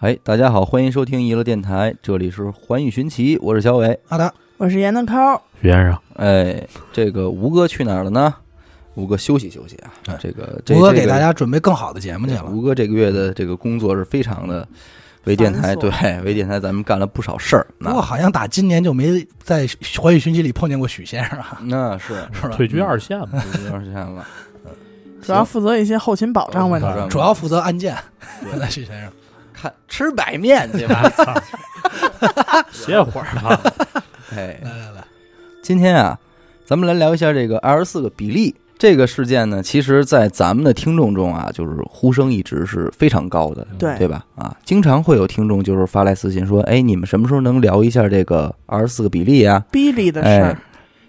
哎，大家好，欢迎收听娱乐电台，这里是环宇寻奇，我是小伟。好的，我是闫德抠，徐先生，哎，这个吴哥去哪儿了呢？吴哥休息休息啊哎，这个这吴哥给大家准备更好的节目去了。吴哥这个月的这个工作是非常的，为电台繁对为电台咱们干了不少事儿。不过那好像打今年就没在《环宇寻奇》里碰见过许先生啊，那是是吧？退居二线了，退居二线了。主要负责一些后勤保障问题主要负责案件。许先生，看吃白面去吧？操，歇会儿吧。哎，来来来，今天啊，咱们来聊一下这个二十四个比例这个事件呢。其实，在咱们的听众中啊，就是呼声一直是非常高的，对对吧？啊，经常会有听众就是发来私信说：“哎，你们什么时候能聊一下这个二十四个比例啊比例？”的事哎儿，，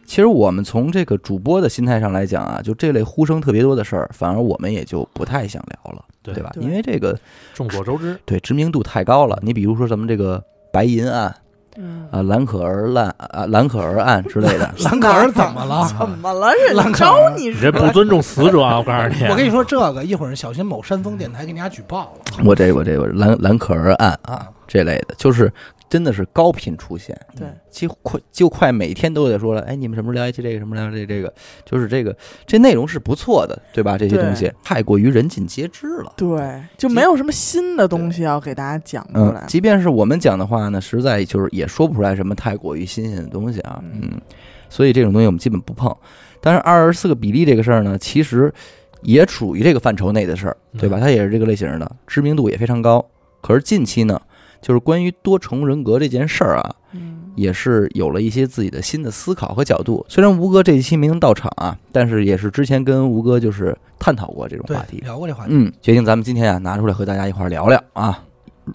其实我们从这个主播的心态上来讲啊，就这类呼声特别多的事儿，反而我们也就不太想聊了，对对吧？因为这个众所周知，对知名度太高了。你比如说咱们这个白银案嗯，啊、蓝可儿案啊、兰可儿案之类的，蓝可儿怎么了？怎么了？人兰可招你是你这不尊重死者啊！我告诉你，我跟你说这个，一会儿小心某山峰电台给你俩举报了。我这个我这我蓝蓝可儿案啊这类的，就是真的是高频出现，对，几乎快就快每天都得说了，哎，你们什么时候聊一期这个，什么时候聊这这个，就是这个这内容是不错的，对吧？这些东西太过于人尽皆知了。对，就没有什么新的东西要给大家讲出嗯来，。即便是我们讲的话呢，实在就是也说不出来什么太过于新鲜的东西啊，嗯嗯，所以这种东西我们基本不碰。但是二十四个比例这个事儿呢，其实也处于这个范畴内的事儿，对吧？它也是这个类型的，知名度也非常高。可是近期呢，就是关于多重人格这件事儿啊，嗯，也是有了一些自己的新的思考和角度。虽然吴哥这一期没能到场啊，但是也是之前跟吴哥就是探讨过这种话题，，聊过这话题。嗯，决定咱们今天啊拿出来和大家一块儿聊聊啊。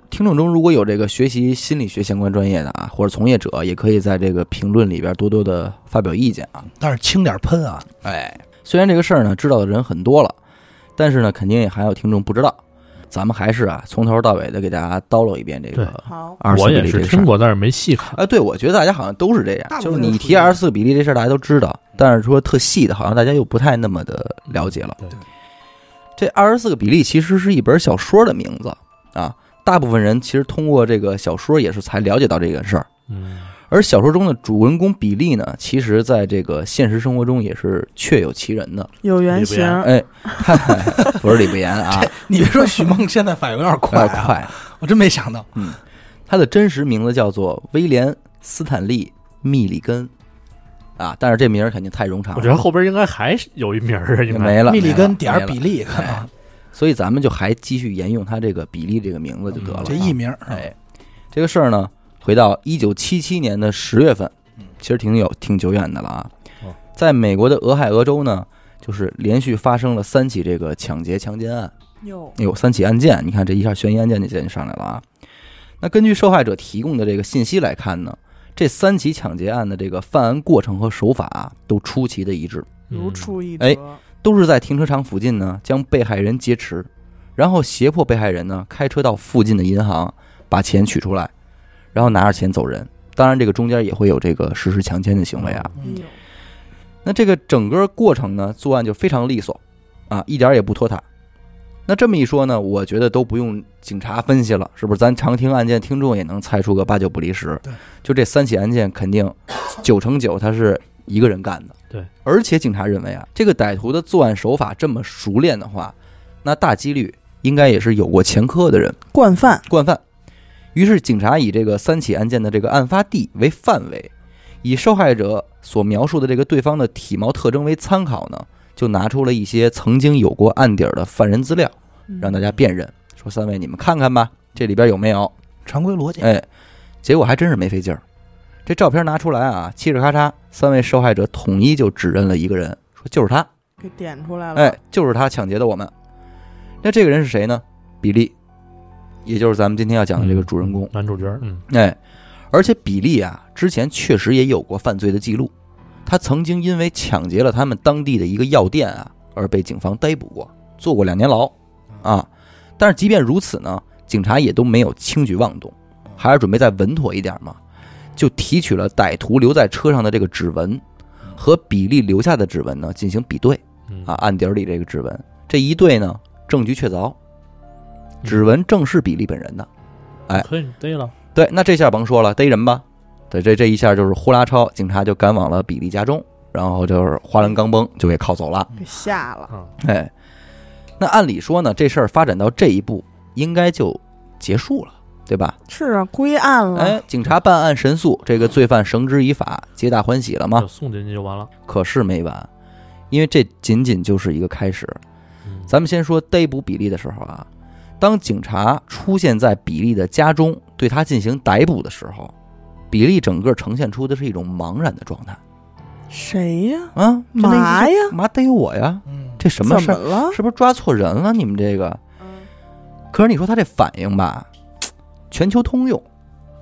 听众中如果有这个学习心理学相关专业的啊，或者从业者，也可以在这个评论里边多多的发表意见啊。但是轻点喷啊！哎，虽然这个事儿呢知道的人很多了，但是呢肯定也还有听众不知道。咱们还是啊从头到尾的给大家叨唠一遍这个好，二十四我也比例这个事儿。是听过，但是没细看。啊，对，我觉得大家好像都是这样就是你提二十四比例这事儿，大家都知道，但是说特细的，好像大家又不太那么的了解了。对这二十四个比例其实是一本小说的名字啊，大部分人其实通过这个小说也是才了解到这个事儿。嗯，而小说中的主人公比利呢，其实在这个现实生活中也是确有其人的。有原型，哎，不是李不言啊，你别说许梦 现在反应有点快快。我真没想到。嗯，他的真实名字叫做威廉·斯坦利·密里根啊，但是这名儿肯定太冗长了，我觉得后边应该还是有一名儿啊，应该没了。密里根点儿比利，可能哎所以咱们就还继续沿用他这个比利这个名字就得了啊。这艺名儿。哎，这个事儿呢，回到一九七七年的十月份嗯，其实挺有挺久远的了啊哦。在美国的俄亥俄州呢，就是连续发生了三起这个抢劫强奸案，有，有三起案件。你看这一下悬疑案件就上来了啊。那根据受害者提供的这个信息来看呢，这三起抢劫案的这个犯案过程和手法啊都出奇的一致。如出一哎辙。都是在停车场附近呢，将被害人劫持，然后胁迫被害人呢开车到附近的银行把钱取出来，然后拿着钱走人。当然，这个中间也会有这个实施强奸的行为啊。那这个整个过程呢，作案就非常利索啊，一点也不拖沓。那这么一说呢，我觉得都不用警察分析了，是不是？咱常听案件听众也能猜出个八九不离十。对，就这三起案件，肯定九成九他是一个人干的。对，而且警察认为啊，这个歹徒的作案手法这么熟练的话，那大几率应该也是有过前科的人，惯犯，惯犯。于是，警察以这个三起案件的这个案发地为范围，以受害者所描述的这个对方的体貌特征为参考呢，就拿出了一些曾经有过案底儿的犯人资料，嗯让大家辨认。说三位，你们看看吧，这里边有没有？常规逻辑。哎，结果还真是没费劲儿。这照片拿出来啊，嘁哩咔嚓，三位受害者统一就指认了一个人，说就是他，给点出来了。哎，就是他抢劫的我们。那这个人是谁呢？比利，也就是咱们今天要讲的这个主人公。男主角，嗯，哎，而且比利啊，之前确实也有过犯罪的记录，他曾经因为抢劫了他们当地的一个药店啊，而被警方逮捕过，坐过两年牢啊。但是即便如此呢，警察也都没有轻举妄动，还是准备再稳妥一点嘛，就提取了歹徒留在车上的这个指纹和比利留下的指纹呢进行比对嗯。啊，案底儿里这个指纹，这一对呢，证据确凿，指纹正是比利本人的。哎可以逮了，对，那这下甭说了，逮人吧。对，这这一下就是呼啦超，警察就赶往了比利家中，然后就是花篮钢崩就给铐走了。给吓了，啊，哎，那按理说呢，这事儿发展到这一步，应该就结束了，对吧？是啊，归案了，哎，警察办案神速，这个罪犯绳之以法，皆大欢喜了吗？送进去就完了。可是没完，因为这仅仅就是一个开始。嗯咱们先说逮捕比利的时候啊，当警察出现在比利的家中，对他进行逮捕的时候，比利整个呈现出的是一种茫然的状态谁呀？啊，就那意思嘛呀嘛逮我呀？嗯，这什么事儿？了？是不是抓错人了？你们这个？嗯可是你说他这反应吧，全球通用，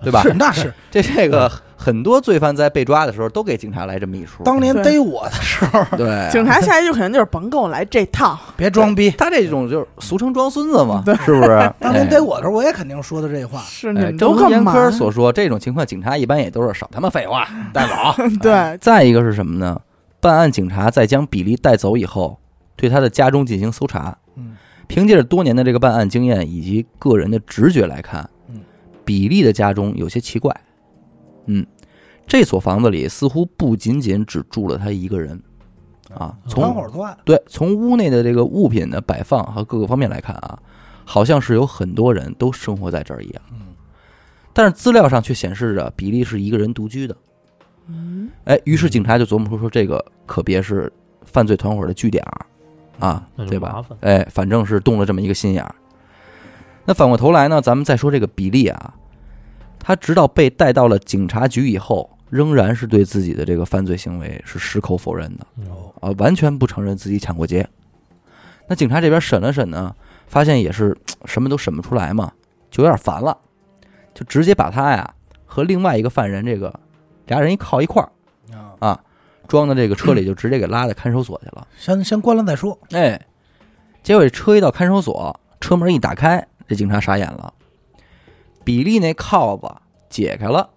对吧？是那是 这这个很多罪犯在被抓的时候都给警察来这么一出。当年逮我的时候，对警察下一句肯定就是甭跟我来这套，别装逼。他这种就是俗称装孙子嘛对，是不是？当年哎逮我的时候，我也肯定说的这话。哎，是你都干嘛严？科所说，这种情况警察一般也都是少他妈废话，带走。对，再一个是什么呢？办案警察在将比利带走以后，对他的家中进行搜查。嗯，凭借着多年的这个办案经验以及个人的直觉来看，嗯，比利的家中有些奇怪。嗯，这所房子里似乎不仅仅只住了他一个人啊。团从伙作案，对从屋内的这个物品的摆放和各个方面来看啊，好像是有很多人都生活在这儿一样。嗯，但是资料上却显示着比利是一个人独居的。嗯，哎，于是警察就琢磨出说，这个可别是犯罪团伙的据点儿啊那，就对吧。哎，反正是动了这么一个心眼儿。那反过头来呢，咱们再说这个比利啊，他直到被带到了警察局以后，仍然是对自己的这个犯罪行为是矢口否认的嗯啊，完全不承认自己抢过劫。那警察这边审了审呢，发现也是什么都审不出来嘛，就有点烦了，就直接把他呀和另外一个犯人这个俩人一靠一块儿。啊，啊，装到这个车里就直接给拉到看守所去了。先先关了再说。哎，结果这车一到看守所，车门一打开，这警察傻眼了，比利那铐子解开了。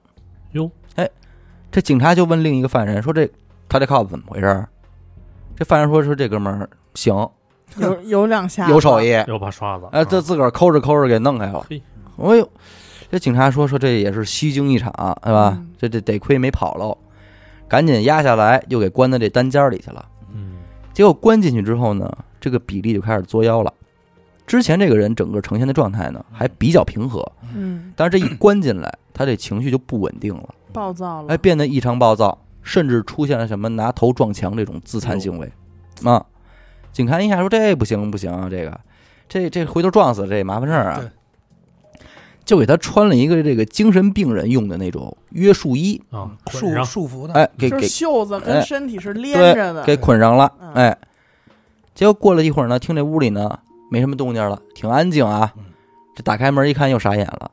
哟，这警察就问另一个犯人说：“这他这铐子怎么回事儿？”这犯人说：“说这哥们儿行，有有两下，有手，艺，有把刷子，哎，这自个儿抠着抠着给弄开了。嘿，哎呦，这警察说说这也是虚惊一场，是吧？嗯这这得亏没跑喽，赶紧压下来，又给关在这单间里去了。嗯，结果关进去之后呢，这个比利就开始作妖了。之前这个人整个呈现的状态呢还比较平和，嗯，但是这一关进来，他这情绪就不稳定了，暴躁了，哎，变得异常暴躁，甚至出现了什么拿头撞墙这种自残行为。啊，警察一下说这不行不行啊，这个这这回头撞死这麻烦事儿啊，就给他穿了一个这个精神病人用的那种约束衣，啊，束捆上，束缚的，哎，给给袖子哎跟身体是连着的，给捆上了嗯，哎，结果过了一会儿呢，听这屋里呢没什么动静了，挺安静啊嗯。这打开门一看，又傻眼了。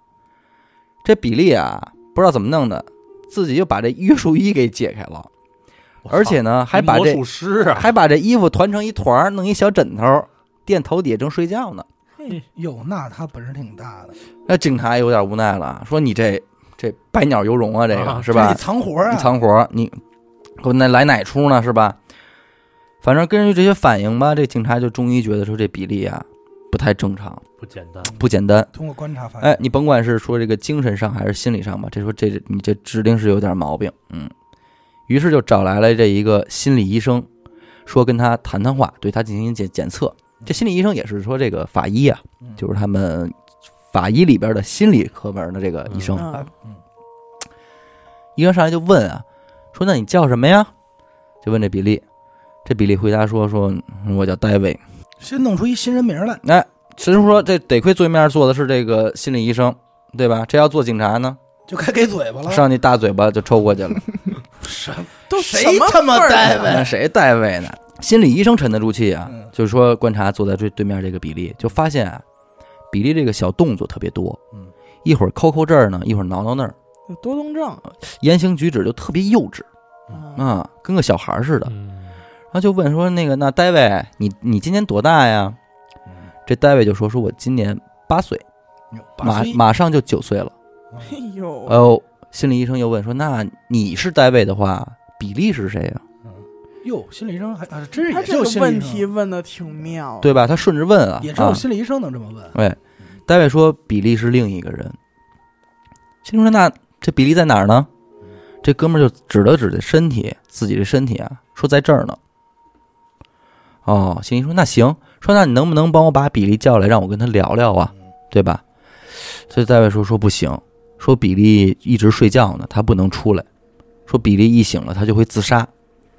这比利啊，不知道怎么弄的，自己就把这约束衣给解开了，而且呢，还把这魔术师啊，还把这衣服团成一团儿，弄一小枕头垫头底下正睡觉呢。嘿哟，那他本事挺大的，那警察有点无奈了，说你这这百鸟游龙啊，这个啊是吧这？藏活啊，你藏活，你给我那来哪出呢？是吧？反正根据这些反应吧，这警察就终于觉得说这比利啊不太正常，不简单，不简单。通过观察发现，哎，你甭管是说这个精神上还是心理上吧，这说这你这指定是有点毛病。嗯，于是就找来了这一个心理医生，说跟他谈谈话，对他进行检检测。这心理医生也是说这个法医啊，嗯就是他们法医里边的心理科门的这个医生。嗯嗯医生上来就问啊，说那你叫什么呀？就问这比利，这比利回答说说嗯我叫戴维。先弄出一新人名来，哎，师傅说这得亏对面坐的是这个心理医生，对吧？这要做警察呢，就该给嘴巴了。上去大嘴巴就抽过去了。什么都谁什么他妈份儿戴维啊那谁戴维呢？心理医生沉得住气啊，嗯就是说观察坐在对对面这个比利，就发现啊，比利这个小动作特别多，嗯，一会儿抠抠这儿呢，一会儿挠挠那儿，有多动症言行举止就特别幼稚啊，啊，跟个小孩似的。嗯，然后就问说那个那戴维，你你今年多大呀？嗯这大卫就说说我今年八岁，马马上就九岁了。哎呦，哦，心理医生又问说那你是大卫的话，比利是谁呀？哟，心理医生还啊，真是他也只有这个问心理医生题问的挺妙，，对吧？他顺着问啊，也只有啊心理医生能这么问。哎，戴维说比利是另一个人，心理说那这比利在哪儿呢？这哥们儿就指了指这身体，自己的身体啊，说在这儿呢。哦，心理说那行，说那你能不能帮我把比利叫来，让我跟他聊聊啊，对吧？所以戴维说说不行，说比利一直睡觉呢，他不能出来。说比利一醒了，他就会自杀。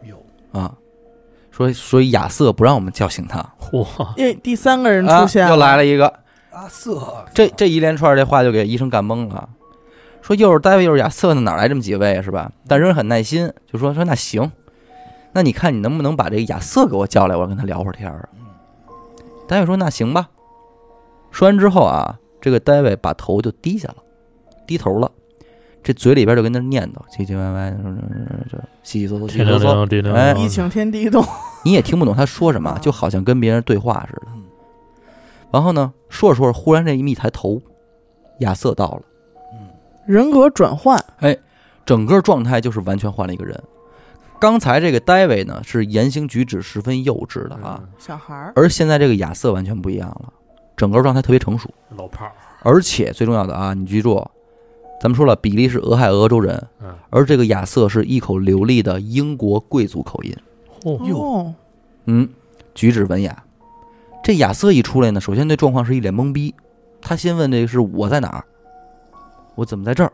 哟，啊。说所以亚瑟不让我们叫醒他，嚯，因为第三个人啊出现又来了一个，阿瑟，这这一连串这话就给医生干懵了，说又是戴维又是亚瑟呢，哪来这么几位啊是吧？但人很耐心，就说说那行，那你看你能不能把这个亚瑟给我叫来，我跟他聊会儿天儿大卫说那行吧。说完之后啊，这个大卫把头就低下了，低头了，这嘴里边就跟那念叨唧唧歪歪的，这稀稀嗦嗦稀稀嗦嗦，哎一请天地动，你也听不懂他说什么，就好像跟别人对话似的。然后呢，说着说着，忽然这一一抬头，亚瑟到了。人格转换，哎整个状态就是完全换了一个人。刚才这个戴维呢是言行举止十分幼稚的啊，小孩儿，而现在这个亚瑟完全不一样了，整个状态特别成熟，老炮儿，而且最重要的啊，你记住，咱们说了，比利是俄亥俄州人，嗯，而这个亚瑟是一口流利的英国贵族口音，嚯，哟哦，嗯，举止文雅。这亚瑟一出来呢，首先对状况是一脸懵逼，他先问这个是我在哪儿，我怎么在这儿？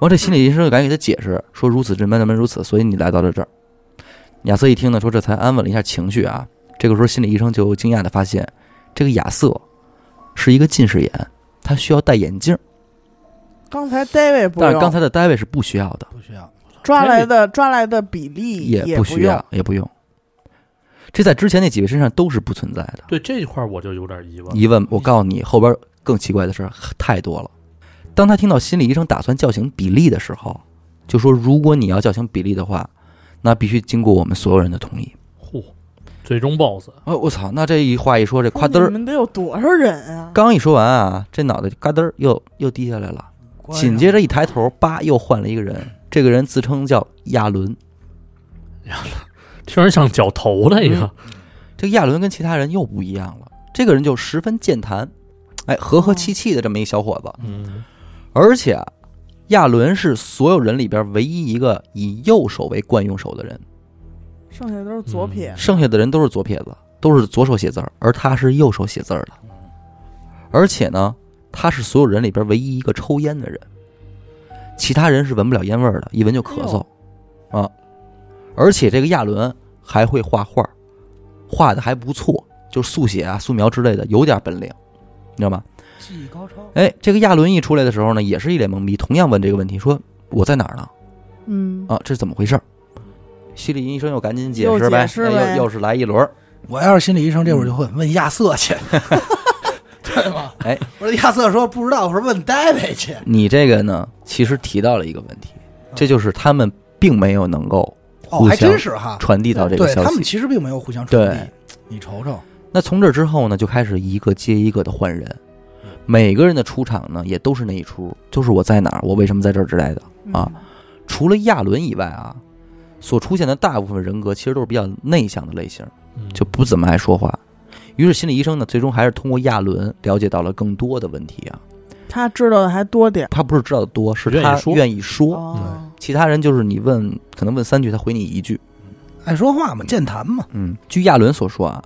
嗯，完，这心理医生就赶紧给他解释说：“如此这般，那般如此，所以你来到了这儿。”亚瑟一听呢，说这才安稳了一下情绪啊。这个时候，心理医生就惊讶的发现，这个亚瑟是一个近视眼，他需要戴眼镜，刚才 David 不用，但是刚才的戴维是不需要的，不需要，抓来的抓来的比例也不需要，也不用。这在之前那几位身上都是不存在的。对这一块儿我就有点疑问。疑问，我告诉你，后边更奇怪的事儿太多了。当他听到心理医生打算叫醒比利的时候，就说：“如果你要叫醒比利的话，那必须经过我们所有人的同意。嚯，最终 BOSS，” 哦，我操！那这一话一说，这夸嘚儿，你们得有多少人啊？刚一说完啊，这脑袋就嘎噔儿又又低下来了。紧接着一抬头，叭，又换了一个人。这个人自称叫亚伦。听着像绞头的一个，这个亚伦跟其他人又不一样了。这个人就十分健谈，哎，和和气气的这么一小伙子。嗯，而且啊，亚伦是所有人里边唯一一个以右手为惯用手的人，剩下都是左撇，剩下的人都是左撇子，都是左手写字儿，而他是右手写字儿的。而且呢，他是所有人里边唯一一个抽烟的人，其他人是闻不了烟味儿的，一闻就咳嗽啊。而且这个亚伦还会画画，画的还不错，就是速写啊、素描之类的，有点本领，你知道吗？技艺高超，哎，这个亚伦一出来的时候呢，也是一脸懵逼，同样问这个问题，说我在哪儿呢？嗯，啊，这是怎么回事儿？心理医生又赶紧解释呗，解释呗哎又又是来一轮儿。我要是心理医生，这会儿就会问亚瑟去，对吗？哎，我说亚瑟说不知道，我说问戴维去。你这个呢，其实提到了一个问题，这就是他们并没有能够哦，还互相真是哈，传递到这个消对他们。其实并没有互相传递对。你瞅瞅，那从这之后呢，就开始一个接一个的换人，每个人的出场呢，也都是那一出，就是我在哪儿，我为什么在这儿之类的。啊除了亚伦以外啊，所出现的大部分人格其实都是比较内向的类型，嗯就不怎么爱说话。于是心理医生呢，最终还是通过亚伦了解到了更多的问题啊。他知道的还多点他不是知道的多，是他愿意说愿意说。哦，其他人就是你问，可能问三句，他回你一句。爱说话嘛，健谈嘛，嗯，据亚伦所说啊，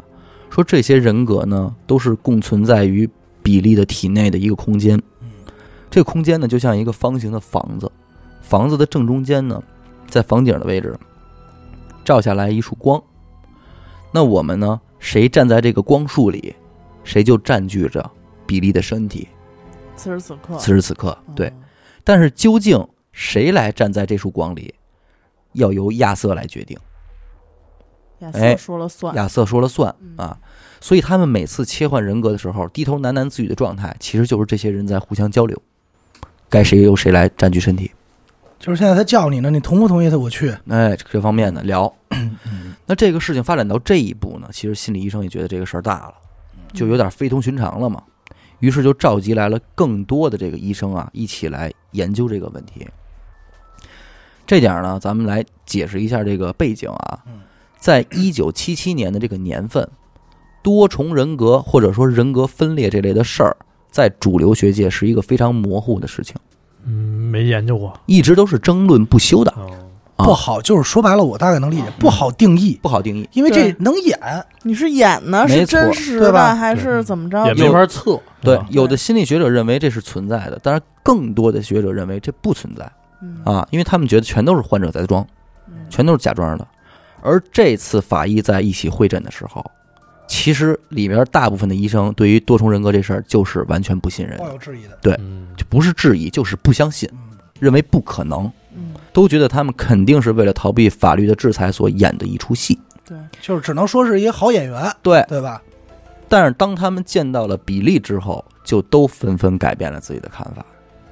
说这些人格呢，都是共存在于比利的体内的一个空间。这个空间呢，就像一个方形的房子，房子的正中间呢，在房顶的位置，照下来一束光。那我们呢，谁站在这个光束里，谁就占据着比利的身体。此时此刻，此时此刻，对。嗯但是究竟谁来站在这束光里，要由亚瑟来决定。亚哎瑟说了算，亚瑟说了算嗯啊，所以他们每次切换人格的时候，低头喃喃自语的状态，其实就是这些人在互相交流，该谁由谁来占据身体。就是现在他叫你呢，你同不同意他？我去，哎，这方面的聊。那这个事情发展到这一步呢，其实心理医生也觉得这个事儿大了，就有点非同寻常了嘛。于是就召集来了更多的这个医生啊，一起来研究这个问题。这点儿呢，咱们来解释一下这个背景啊。在一九七七年的这个年份，多重人格或者说人格分裂这类的事儿，在主流学界是一个非常模糊的事情。嗯没研究过。一直都是争论不休的，不好，就是说白了，我大概能理解，不好定义，不好定义。因为这对能演，你是演呢，没是真实对吧的还是怎么着？也没法测。对，有的心理学者认为这是存在的，但是更多的学者认为这不存在。嗯。啊，因为他们觉得全都是患者在装，嗯。全都是假装的。而这次法医在一起会诊的时候，其实里面大部分的医生对于多重人格这事儿就是完全不信任抱，有质疑的。对嗯，就不是质疑，就是不相信，嗯，认为不可能，嗯，都觉得他们肯定是为了逃避法律的制裁所演的一出戏。对，就是只能说是一个好演员，对，对吧？但是当他们见到了比利之后，就都纷纷改变了自己的看法，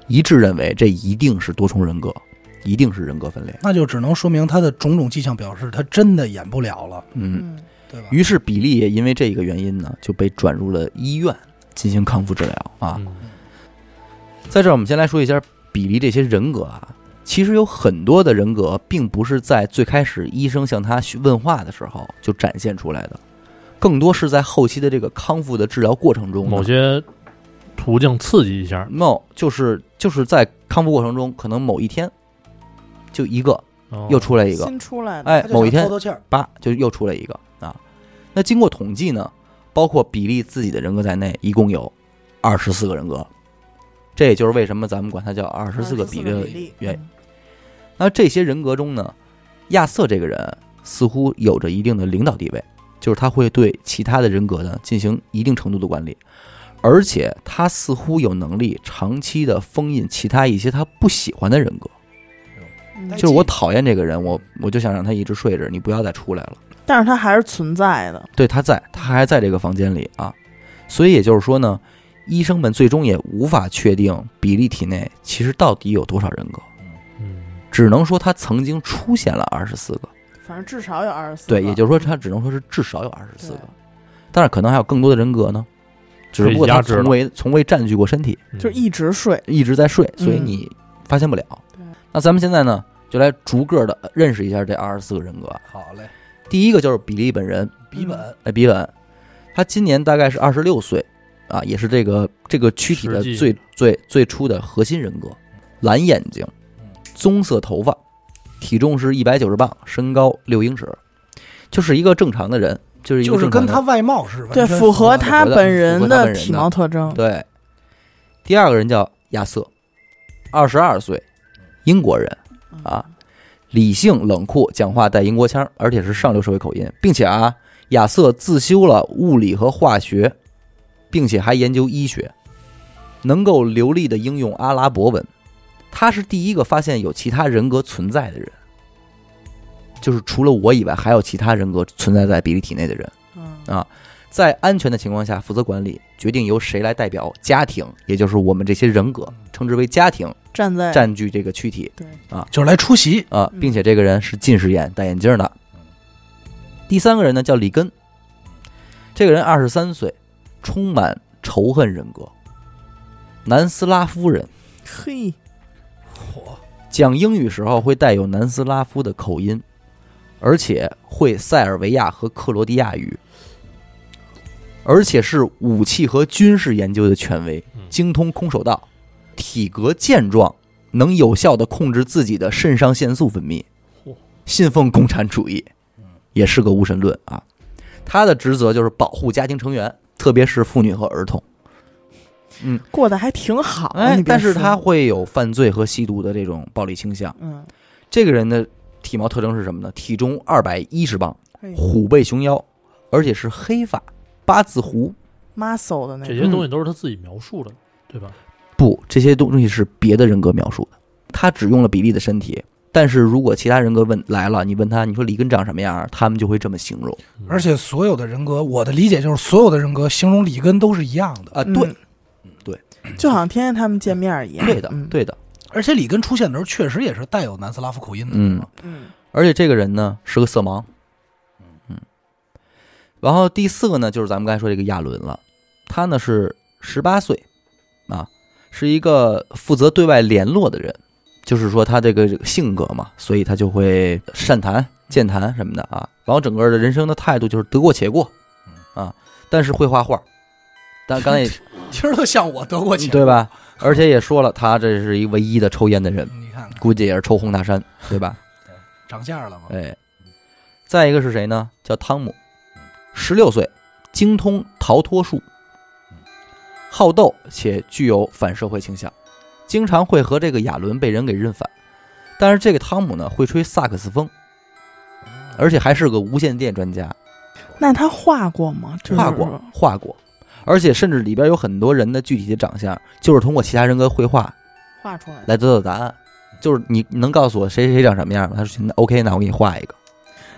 一致认为这一定是多重人格，一定是人格分裂。那就只能说明他的种种迹象表示他真的演不了了，嗯，嗯对吧？于是比利也因为这个原因呢，就被转入了医院进行康复治疗啊。嗯在这儿，我们先来说一下比利这些人格啊。其实有很多的人格，并不是在最开始医生向他问话的时候就展现出来的，更多是在后期的这个康复的治疗过程中，某些途径刺激一下，no 就是就是在康复过程中，可能某一天就一个哦又出来一个，新出来的，哎某一天透透气儿，叭就又出来一个啊。那经过统计呢，包括比利自己的人格在内，一共有二十四个人格。这也就是为什么咱们管它叫二十四个比利的例原因。那这些人格中呢，亚瑟这个人似乎有着一定的领导地位，就是他会对其他的人格呢进行一定程度的管理，而且他似乎有能力长期的封印其他一些他不喜欢的人格。就是我讨厌这个人，我我就想让他一直睡着，你不要再出来了。但是他还是存在的。对，他在，他还在这个房间里啊。所以也就是说呢，医生们最终也无法确定比利体内其实到底有多少人格，嗯，只能说他曾经出现了二十四个。反正至少有二十四。对，也就是说他只能说是至少有二十四个，但是可能还有更多的人格呢，只不过他从未从未占据过身体，嗯就是一直睡。一直在睡，所以嗯你发现不了。对那咱们现在呢，就来逐个的认识一下这二十四个人格。好嘞，第一个就是比利本人，比本哎，比本，他今年大概是二十六岁啊，也是这个这个躯体的实际最最最初的核心人格，蓝眼睛，棕色头发，体重是一百九十磅，身高六英尺，就是一个正常的人，就是一个就是正常的跟他外貌是完对，符合他本人的体貌特征。对。第二个人叫亚瑟，二十二岁，英国人啊，理性冷酷，讲话带英国腔，而且是上流社会口音，并且啊，亚瑟自修了物理和化学，并且还研究医学，能够流利的应用阿拉伯文。他是第一个发现有其他人格存在的人，就是除了我以外，还有其他人格存在在比利体内的人。啊在安全的情况下负责管理，决定由谁来代表家庭，也就是我们这些人格，称之为家庭，站在占据这个躯体。对。啊，就是来出席，啊，嗯。并且这个人是近视眼，戴眼镜的。第三个人呢叫里根，这个人二十三岁，充满仇恨人格，南斯拉夫人，嘿，讲英语时候会带有南斯拉夫的口音，而且会塞尔维亚和克罗地亚语，而且是武器和军事研究的权威，嗯。精通空手道，体格健壮，能有效的控制自己的肾上腺素分泌，信奉共产主义，也是个无神论啊。他的职责就是保护家庭成员，特别是妇女和儿童。嗯，过得还挺好。但是他会有犯罪和吸毒的这种暴力倾向。嗯，这个人的体貌特征是什么呢？体重二百一十磅，虎背熊腰，而且是黑发，八字胡。muscle 的那种。这些东西都是他自己描述的，对吧？不，这些东西是别的人格描述的。他只用了比利的身体，但是如果其他人格问来了，你问他，你说里根长什么样儿，他们就会这么形容嗯而且所有的人格，我的理解就是所有的人格形容里根都是一样的，啊。嗯对，就好像天天他们见面一样。对的嗯，对的。而且里根出现的时候确实也是带有南斯拉夫口音的，嗯嗯而且这个人呢是个色盲，嗯。然后第四个呢，就是咱们刚才说这个亚伦了，他呢是十八岁，啊，是一个负责对外联络的人，就是说他这个性格嘛，所以他就会善谈、健谈什么的啊。然后整个的人生的态度就是得过且过，啊，但是会画画，但刚才也 听着都像我得过且对？吧？而且也说了，他这是一唯一的抽烟的人，你看看估计也是抽红塔山，对吧？涨价了吗？哎，再一个是谁呢？叫汤姆，十六岁，精通逃脱术，好斗且具有反社会倾向，经常会和这个亚伦被人给认反。但是这个汤姆呢，会吹萨克斯风，而且还是个无线电专家，那他画过吗？就是画过画过，而且甚至里边有很多人的具体的长相，就是通过其他人格绘画画出来的。来得到答案。就是你能告诉我谁谁谁长什么样吗？他说那 OK，那我给你画一个。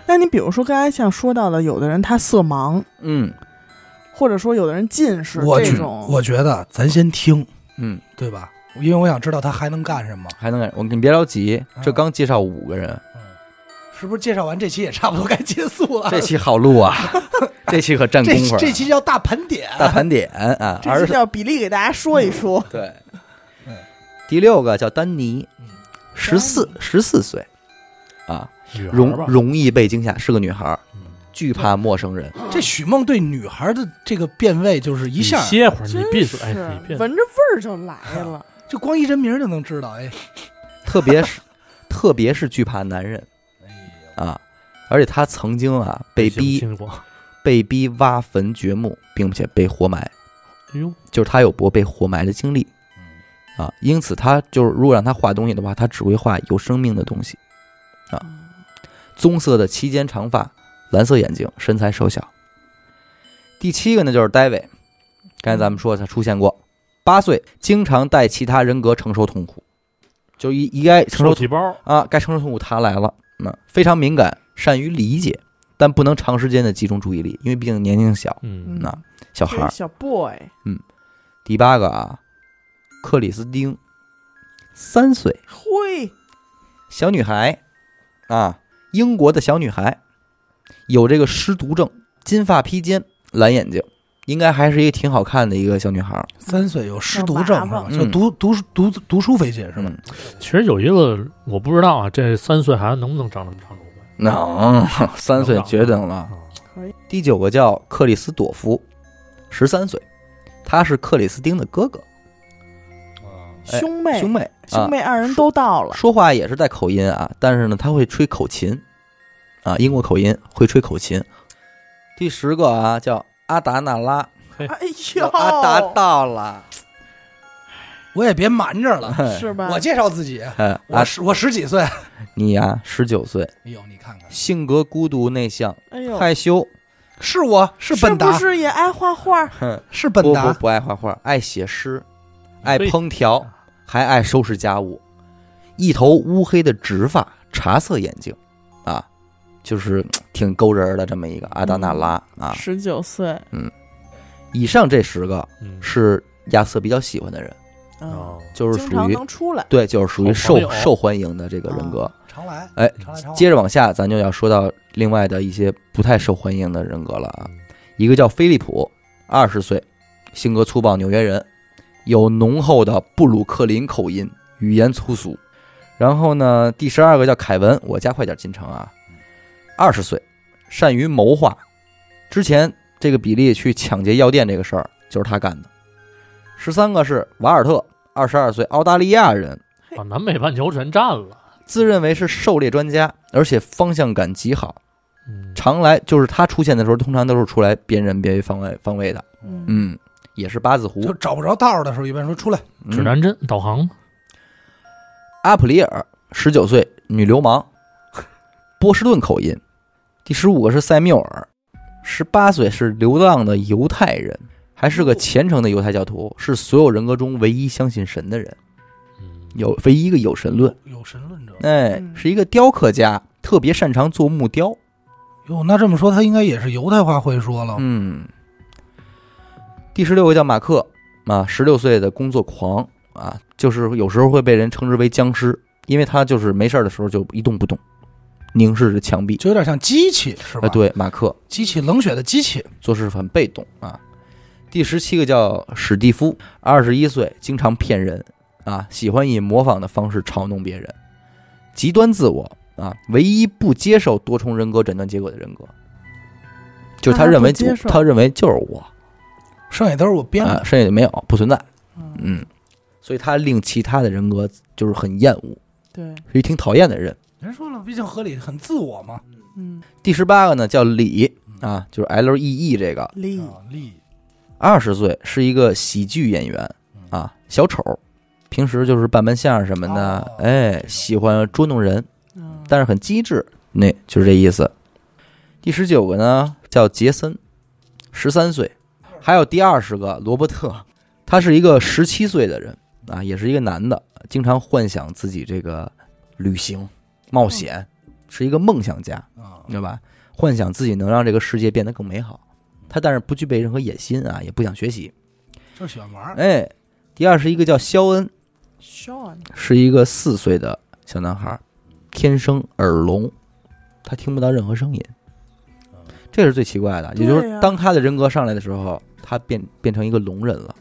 那你比如说刚才像说到的，有的人他色盲，嗯或者说有的人近视我觉这种，我觉得咱先听，嗯，对吧？因为我想知道他还能干什么。还能干。我你别着急，这刚介绍五个人，嗯，是不是介绍完这期也差不多该结束了？这期好录啊，这期可占功夫啊。这这期叫大盘点，大盘点啊，这二十期叫比例给大家说一说。对嗯。第六个叫丹尼嗯，十四十四岁，啊，女吧，容容易被惊吓，是个女孩儿，嗯惧怕陌生人。这许梦对女孩的这个变味就是一下，歇会儿，你闭嘴，哎，你别闻着味儿就来了。就光一人名就能知道。哎，特别是特别是惧怕男人哎啊，而且他曾经啊被逼，被逼挖坟掘墓，并且被活埋，哎呦，就是他有过被活埋的经历啊，因此他就是如果让他画东西的话，他只会画有生命的东西。啊棕色的齐肩长发，蓝色眼睛，身材瘦小。第七个呢就是 David，，刚才咱们说他出现过，八岁，经常带其他人格承受痛苦，就一一该承受包，啊，该承受痛苦他来了。那、非常敏感，善于理解，但不能长时间的集中注意力，因为毕竟年龄小，嗯，那小孩儿。小 boy，嗯第八个啊，克里斯汀，三岁，嘿，小女孩，啊，英国的小女孩，有这个失独症，金发披肩，蓝眼睛，应该还是一个挺好看的一个小女孩儿，三岁有失独症是吧？嗯就读读读读书费劲是吧？嗯其实有一个我不知道啊，这三岁孩子能不能长那么长头发？能，三岁绝对能了。啊第九个叫克里斯朵夫，十三岁，他是克里斯汀的哥哥，哎兄妹兄妹，啊兄妹二人都到了。说话也是带口音啊，但是呢，他会吹口琴，啊，英国口音会吹口琴。第十个啊，叫阿达那拉，哎呦，阿达到了，我也别瞒着了，是吧？我介绍自己，我十我十几岁。你呀，十九岁，哎呦，你看看，性格孤独内向，哎呦，害羞，是我是是不本达，是也爱画画？哼，是本达，不不不爱画画，爱写诗，爱烹调，还爱收拾家务，一头乌黑的直发，茶色眼睛，啊，就是 挺勾人的这么一个阿达纳拉啊。十九岁，嗯以上这十个嗯，是亚瑟比较喜欢的人，嗯，哦，就是经常属于能出来。对，就是属于受好朋友受欢迎的这个人格。常来，哎，常来常往。接着往下，咱就要说到另外的一些不太受欢迎的人格了啊。嗯一个叫菲利普，二十岁，性格粗暴，纽约人，有浓厚的布鲁克林口音，语言粗俗。然后呢，第十二个叫凯文，我加快点进程啊。二十岁，善于谋划。之前这个比利去抢劫药店这个事儿就是他干的。十三个是瓦尔特，二十二岁，澳大利亚人，把南美半球全占了。自认为是狩猎专家，而且方向感极好。嗯，常来就是他出现的时候，通常都是出来辨认、辨位、方位、方位的。嗯，嗯，也是八字胡就。找不着道儿的时候，一般说出来，嗯指南针导航，阿普里尔，十九岁，女流氓，波士顿口音。第十五个是塞缪尔，十八岁，是流浪的犹太人，还是个虔诚的犹太教徒，是所有人格中唯一相信神的人，嗯，有唯一一个有神论。有神论者。哎，嗯是一个雕刻家，特别擅长做木雕。哟，那这么说，他应该也是犹太话会说了。嗯，第十六个叫马克啊，十六岁的工作狂啊，就是有时候会被人称之为僵尸，因为他就是没事儿的时候就一动不动，凝视着墙壁。就有点像机器，是吧？啊，，对，马克机器冷血的机器。做事很被动啊。第十七个叫史蒂夫，二十一岁，经常骗人啊，喜欢以模仿的方式嘲弄别人，极端自我啊，唯一不接受多重人格诊断结果的人格，就是他他认为他认为就是我，剩下都是我编啊，的。剩下就没有，不存在。嗯，嗯，所以他令其他的人格就是很厌恶，对，是一挺讨厌的人。人说了，毕竟合理，很自我嘛。嗯，第十八个呢叫李啊，就是 L E E 这个，李。李。二十岁是一个喜剧演员啊，小丑，平时就是扮扮相声什么的，哦哎喜欢捉弄人，嗯，但是很机智，那就是这意思。第十九个呢叫杰森，十三岁，还有第二十个罗伯特，他是一个十七岁的人啊，也是一个男的，经常幻想自己这个旅行冒险，是一个梦想家，啊，对吧？幻想自己能让这个世界变得更美好。他但是不具备任何野心啊，也不想学习。就是喜欢玩儿。哎，第二是一个叫肖恩，Sean，是一个四岁的小男孩，天生耳聋，他听不到任何声音，这是最奇怪的。也就是当他的人格上来的时候，他变变成一个聋人了，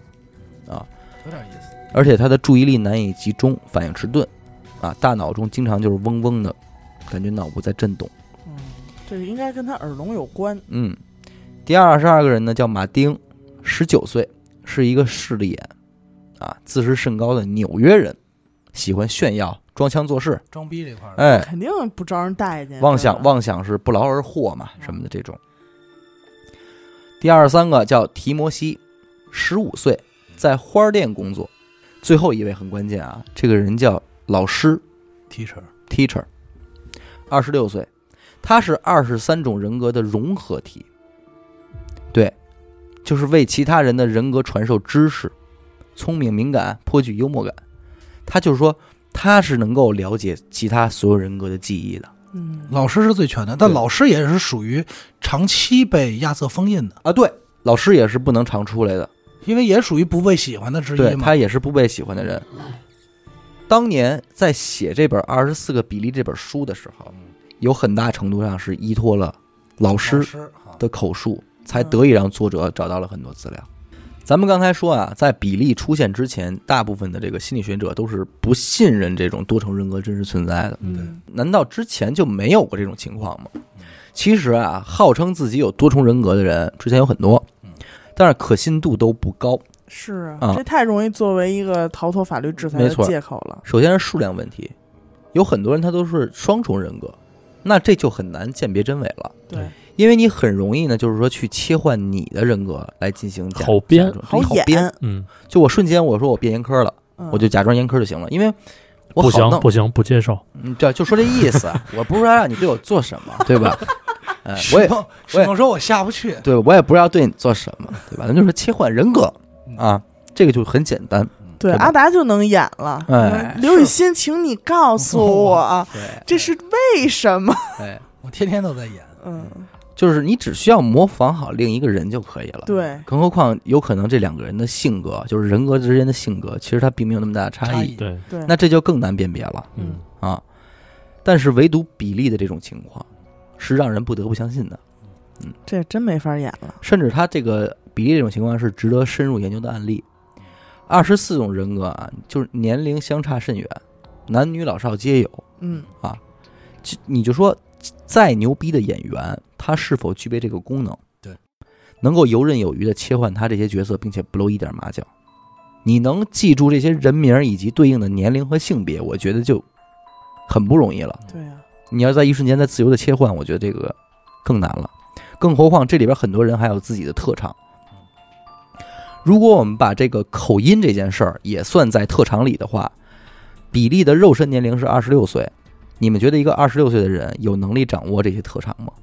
啊，有点意思。而且他的注意力难以集中，反应迟钝，啊，大脑中经常就是嗡嗡的，感觉脑部在震动。嗯，这个应该跟他耳聋有关。嗯，第二十二个人呢叫马丁，十九岁，是一个势利眼，啊，自视甚高的纽约人，喜欢炫耀、装腔作势，装逼这块儿，哎，肯定不招人待见。妄想妄想是不劳而获嘛，什么的这种。第二十三个叫提摩西，十五岁，在花店工作。最后一位很关键啊，这个人叫老师 teacher，teacher，二十六岁，他是二十三种人格的融合体。对，就是为其他人的人格传授知识，聪明敏感，颇具幽默感。他就是说，他是能够了解其他所有人格的记忆的。嗯，老师是最全的，但老师也是属于长期被亚瑟封印的，啊，对，老师也是不能常出来的，因为也属于不被喜欢的之对一嘛。他也是不被喜欢的人。当年在写这本《二十四个比例》这本书的时候，有很大程度上是依托了老老师的口述，才得以让作者找到了很多资料。咱们刚才说啊，在比例出现之前，大部分的这个心理学者都是不信任这种多重人格真实存在的。嗯，难道之前就没有过这种情况吗？其实啊，号称自己有多重人格的人之前有很多，但是可信度都不高。是啊这太容易作为一个逃脱法律制裁的借口了。首先是数量问题，有很多人他都是双重人格，那这就很难鉴别真伪了，对，因为你很容易呢，就是说去切换你的人格来进行假好编。好好编。演，嗯，就我瞬间我说我变严苛了，嗯。我就假装严苛就行了，因为我不好弄，行不行，不接受。嗯，对，就说这意思，我不是说让你对我做什么，对吧？哎，我也许梦许梦说我下不去，对我也不知道对你做什么，对吧？那就是切换人格啊，这个就很简单。对阿达就能演了。哎刘雨欣，请你告诉我，这是为什么？哎，我天天都在演。嗯，就是你只需要模仿好另一个人就可以了。，对，更何况有可能这两个人的性格，就是人格之间的性格，其实他并没有那么大的差异，对，对，那这就更难辨别了嗯，啊。但是唯独比利的这种情况，是让人不得不相信的。嗯这真没法演了。甚至他这个比例这种情况是值得深入研究的案例。二十四种人格啊，就是年龄相差甚远，男女老少皆有。嗯，就你就说，再牛逼的演员，他是否具备这个功能？对，能够游刃有余的切换他这些角色，并且不露一点马脚。你能记住这些人名以及对应的年龄和性别，我觉得就很不容易了。对呀，你要在一瞬间再自由的切换，我觉得这个更难了。更何况这里边很多人还有自己的特长。如果我们把这个口音这件事儿也算在特长里的话，比利的肉身年龄是二十六岁，你们觉得一个二十六岁的人有能力掌握这些特长吗？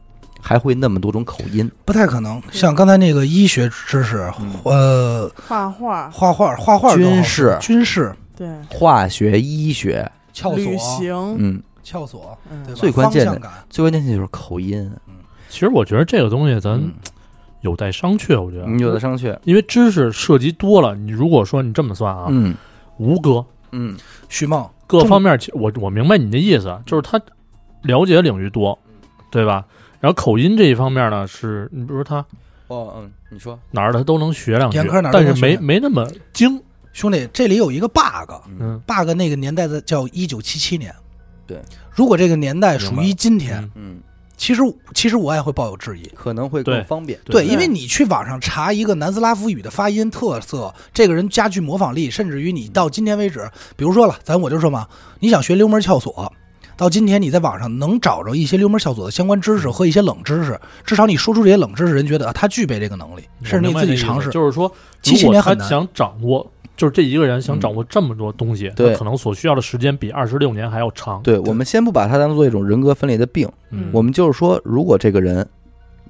还会那么多种口音？不太可能。像刚才那个医学知识，嗯。呃，画画，画画、画画军事。军事、对，化学、医学，撬旅锁、行，嗯，撬锁，嗯？最关键的最关键的就是口音。其实我觉得这个东西咱嗯，有待商榷。我觉得。你有待商榷。因为知识涉及多了，你如果说你这么算啊，嗯。吴哥嗯。许梦。各方面，其实我我明白你的意思，就是他了解的领域多，对吧？然后口音这一方面呢，是你比如说他哦嗯，你说。哪儿的他都能学两句严苛哪，儿都但是没学没那么精。兄弟，这里有一个 bug，bug 那个年代的叫一九七七年。对，如果这个年代属于今天，嗯。嗯其实其实我也会抱有质疑。可能会更方便。对，对因为你去网上查一个南斯拉夫语的发音特色，这个人加剧模仿力，甚至于你到今天为止，比如说了，咱我就说嘛，你想学溜门撬锁，到今天你在网上能找着一些溜门撬锁的相关知识和一些冷知识，至少你说出这些冷知识，人觉得啊他具备这个能力，甚至你自己尝试。就是说，七七年很难想掌握，就是这一个人想掌握这么多东西，嗯对可能所需要的时间比二十六年还要长。对，我们先不把它当做一种人格分裂的病，嗯，我们就是说，如果这个人，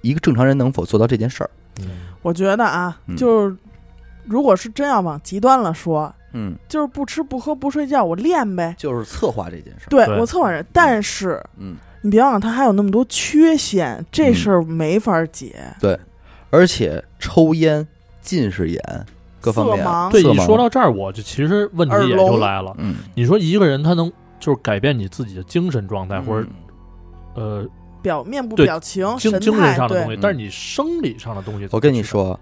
一个正常人能否做到这件事儿？嗯。我觉得啊嗯，就是如果是真要往极端了说，嗯，就是不吃不喝不睡觉，我练呗。就是策划这件事儿。对对。我策划人，但是嗯，你别忘了，他还有那么多缺陷，这事儿没法解。对而且抽烟、近视眼各方面色盲对，你说到这儿，我就其实问题也就来了。嗯，你说一个人他能就是改变你自己的精神状态，或者呃表面部表情、精精神神态，上的东西，但是你生理上的东西，我跟你，说，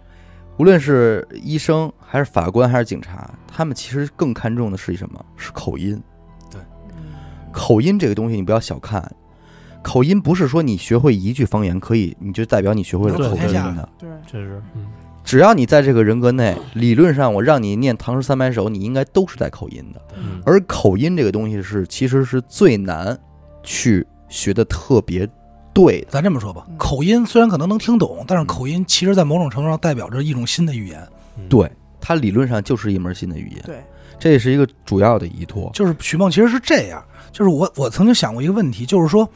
无论是医生还是法官还是警察，他们其实更看重的是什么？是口音。对口音这个东西你不要小看，口音不是说你学会一句方言可以，你就代表你学会了口音的。对，确实，嗯，只要你在这个人格内，理论上我让你念《唐诗三百首》，你应该都是带口音的。嗯而口音这个东西是其实是最难去学的特别对的。咱这么说吧嗯，口音虽然可能能听懂，但是口音其实在某种程度上代表着一种新的语言，嗯对，它理论上就是一门新的语言，对，这也是一个主要的依托。就是许梦其实是这样，就是我我曾经想过一个问题，就是说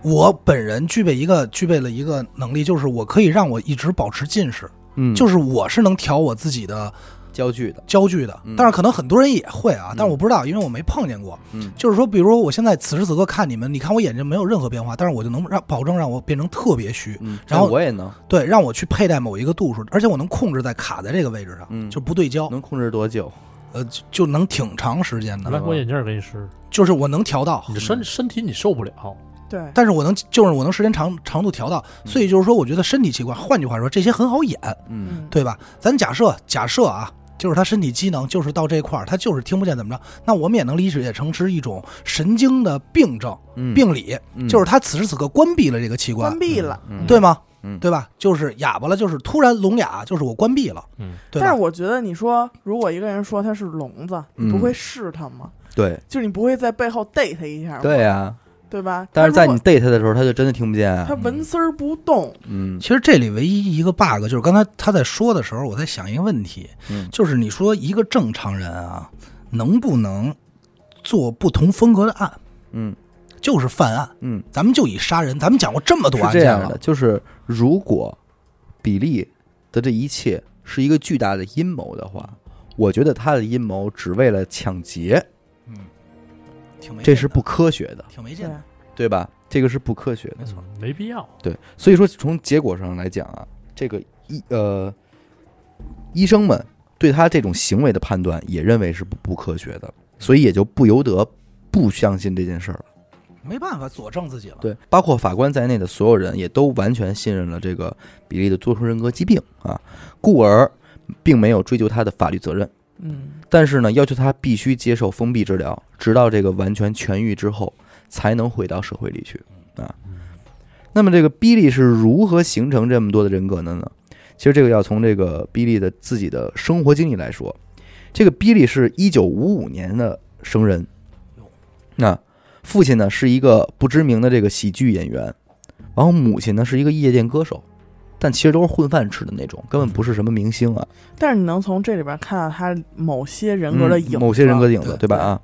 我本人具备一个具备了一个能力，就是我可以让我一直保持近视，嗯，就是是我是能调我自己的焦距的。焦距的嗯，但是可能很多人也会啊嗯，但是我不知道，因为我没碰见过。嗯。就是说，比如说我现在此时此刻看你们，你看我眼睛没有任何变化，但是我就能让保证让我变成特别虚，嗯，然后我也能。对，让我去佩戴某一个度数，而且我能控制在卡在这个位置上，嗯。就不对焦，能控制多久？呃，就就能挺长时间的，来，我眼镜儿给你试，就是我能调到。你，这身身体你受不了，对，但是我能就是我能时间长长度调到，所以就是说，我觉得身体器官，换句话说，这些很好演，嗯嗯，对吧？咱假设假设啊，就是他身体机能就是到这块儿，他就是听不见怎么着，那我们也能理解成是一种神经的病症、嗯，病理，嗯就是他此时此刻关闭了这个器官关，闭了。嗯对吗？嗯对吧？就是哑巴了，就是突然聋哑，就是我关闭了，嗯，对但是？我觉得，你说如果一个人说他是聋子，你不嗯会试他吗？对就是你不会在背后逮他一下吗？对呀，对吧？但是在你他如果逮他的时候，他就真的听不见啊他。纹丝儿不动，嗯其实这里唯一一个 bug 就是刚才他在说的时候，我在想一个问题，嗯就是你说一个正常人啊，能不能做不同风格的案？嗯就是犯案，嗯，咱们就以杀人，咱们讲过这么多是案件了这样的，，就是如果比利的这一切是一个巨大的阴谋的话，我觉得他的阴谋只为了抢劫，这是不科学的，挺没劲的，对吧？这个是不科学的。没错。嗯没必要，对，所以说从结果上来讲啊，这个医呃医生们对他这种行为的判断也认为是不不科学的，所以也就不由得不相信这件事儿了。没办法佐证自己了。对，包括法官在内的所有人也都完全信任了这个比利的多重人格疾病啊，故而并没有追究他的法律责任。嗯，但是呢，要求他必须接受封闭治疗，直到这个完全痊愈之后，才能回到社会里去啊。那么这个比利是如何形成这么多的人格的呢？其实这个要从这个比利的自己的生活经历来说。这个比利是一九五五年的生人，那父亲呢是一个不知名的这个喜剧演员，然后母亲呢是一个夜店歌手，但其实都是混饭吃的那种，根本不是什么明星啊。但是你能从这里边看到他某些人格的影子，嗯某些人格的影子，对对吧？啊，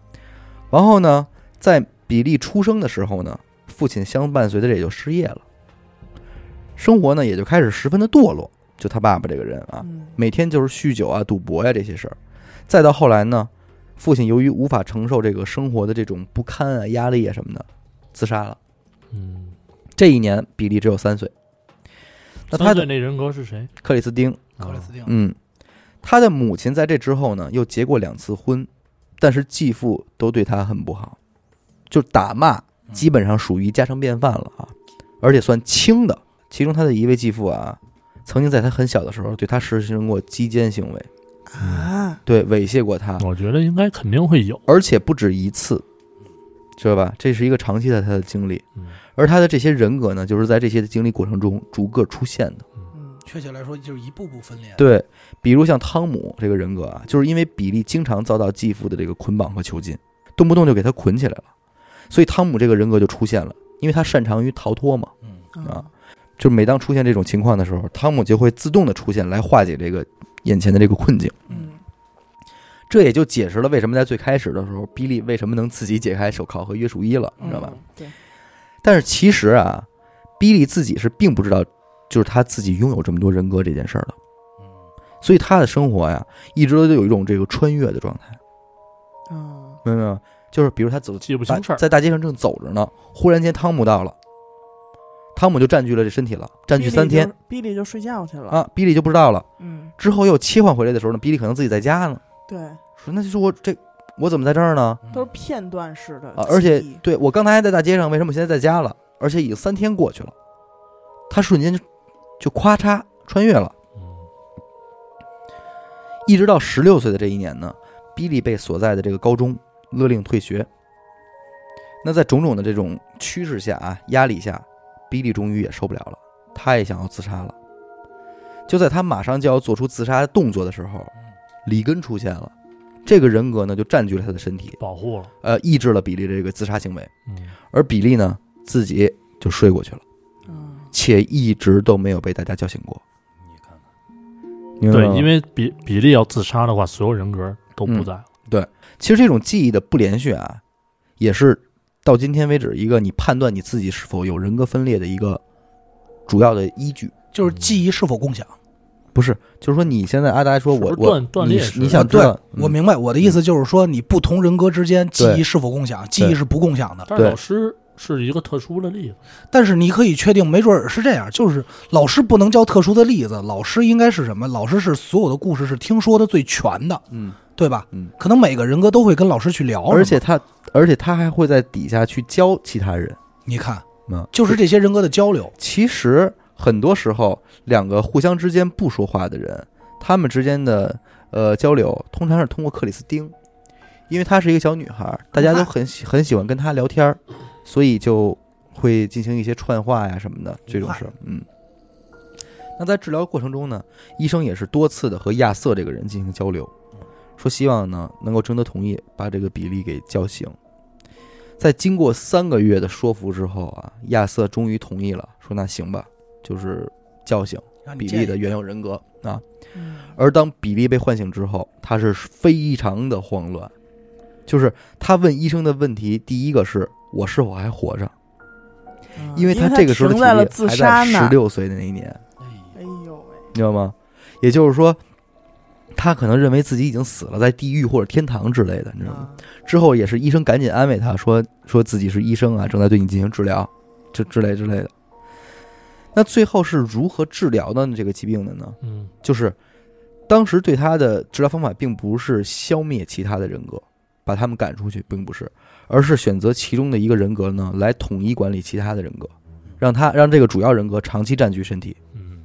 然后呢，在比利出生的时候呢，父亲相伴随的也就失业了，生活呢也就开始十分的堕落。就他爸爸这个人啊，嗯，每天就是酗酒啊、赌博呀、这些事儿。再到后来呢，父亲由于无法承受这个生活的这种不堪啊、压力啊什么的，自杀了。嗯，这一年，比利只有三岁。那他的那人格是谁？克里斯汀，克里斯汀，嗯，他的母亲在这之后呢，又结过两次婚，但是继父都对他很不好，就打骂，基本上属于家常便饭了啊，而且算轻的。其中他的一位继父啊，曾经在他很小的时候对他实行过鸡奸行为，啊，对猥亵过他，我觉得应该肯定会有，而且不止一次，知道吧？这是一个长期的他的经历，嗯而他的这些人格呢，就是在这些的经历过程中逐个出现的。嗯确切来说就是一步步分裂。对，比如像汤姆这个人格啊，就是因为比利经常遭到继父的这个捆绑和囚禁，动不动就给他捆起来了，所以汤姆这个人格就出现了，因为他擅长于逃脱嘛。嗯，啊，就是每当出现这种情况的时候，汤姆就会自动的出现来化解这个眼前的这个困境。嗯这也就解释了为什么在最开始的时候，比利为什么能自己解开手铐和约束衣了，你知道吧？嗯？对，但是其实啊，比利自己是并不知道，就是他自己拥有这么多人格这件事儿的。嗯所以他的生活呀，一直都有一种这个穿越的状态，嗯明白没有？就是比如他走大记不清事儿，在大街上正走着呢，忽然间汤姆到了，汤姆就占据了这身体了，占据三天，比利就睡觉去了。啊，比利就不知道了。嗯，之后又切换回来的时候呢，比利可能自己在家呢，对，说那就是我这我怎么在这儿呢？都是片段式的啊，而且对我刚才还在大街上，为什么我现在在家了？而且已经三天过去了，他瞬间就就咔嚓穿越了，嗯一直到十六岁的这一年呢，比利被所在的这个高中勒令退学。那在种种的这种趋势下啊，压力下，比利终于也受不了了，他也想要自杀了。就在他马上就要做出自杀的动作的时候，里根出现了，这个人格呢就占据了他的身体，保护了，呃，抑制了比利这个自杀行为。嗯而比利呢自己就睡过去了，嗯且一直都没有被大家叫醒过。你看看，对，因为比比利要自杀的话，所有人格都不嗯在了。对其实这种记忆的不连续啊，也是到今天为止一个你判断你自己是否有人格分裂的一个主要的依据。就是记忆是否共享。不是，就是说你现在阿达说我我你想对，我嗯明白我的意思就是说，你不同人格之间记忆是否共享，记忆是不共享的。但是对老师是一个特殊的例子，但是你可以确定，没准儿是这样，就是老师不能叫特殊的例子，老师应该是什么？老师是所有的故事是听说的最全的，嗯对吧？嗯，可能每个人格都会跟老师去聊，而且他而且他还会在底下去教其他人。你看，嗯，就是这些人格的交流。其实很多时候两个互相之间不说话的人，他们之间的呃交流通常是通过克里斯汀，因为她是一个小女孩，大家都很喜很喜欢跟她聊天儿，所以就会进行一些串话呀什么的这种事儿。嗯，那在治疗过程中呢，医生也是多次的和亚瑟这个人进行交流，说希望呢能够征得同意，把这个比利给叫醒。在经过三个月的说服之后啊，亚瑟终于同意了，说那行吧，就是叫醒比利的原有人格啊。嗯而当比利被唤醒之后，他是非常的慌乱，就是他问医生的问题，第一个是我是否还活着，嗯因为他这个时候的停在了体力还。在十六岁的那一年，哎呦喂，你知道吗？也就是说，他可能认为自己已经死了，在地狱或者天堂之类的，你知道吗？啊之后也是医生赶紧安慰他说，说自己是医生啊，正在对你进行治疗，这之类之类的。那最后是如何治疗的这个疾病的呢？嗯。就是当时对他的治疗方法并不是消灭其他的人格，把他们赶出去，并不是，而是选择其中的一个人格呢来统一管理其他的人格，让他让这个主要人格长期占据身体，嗯。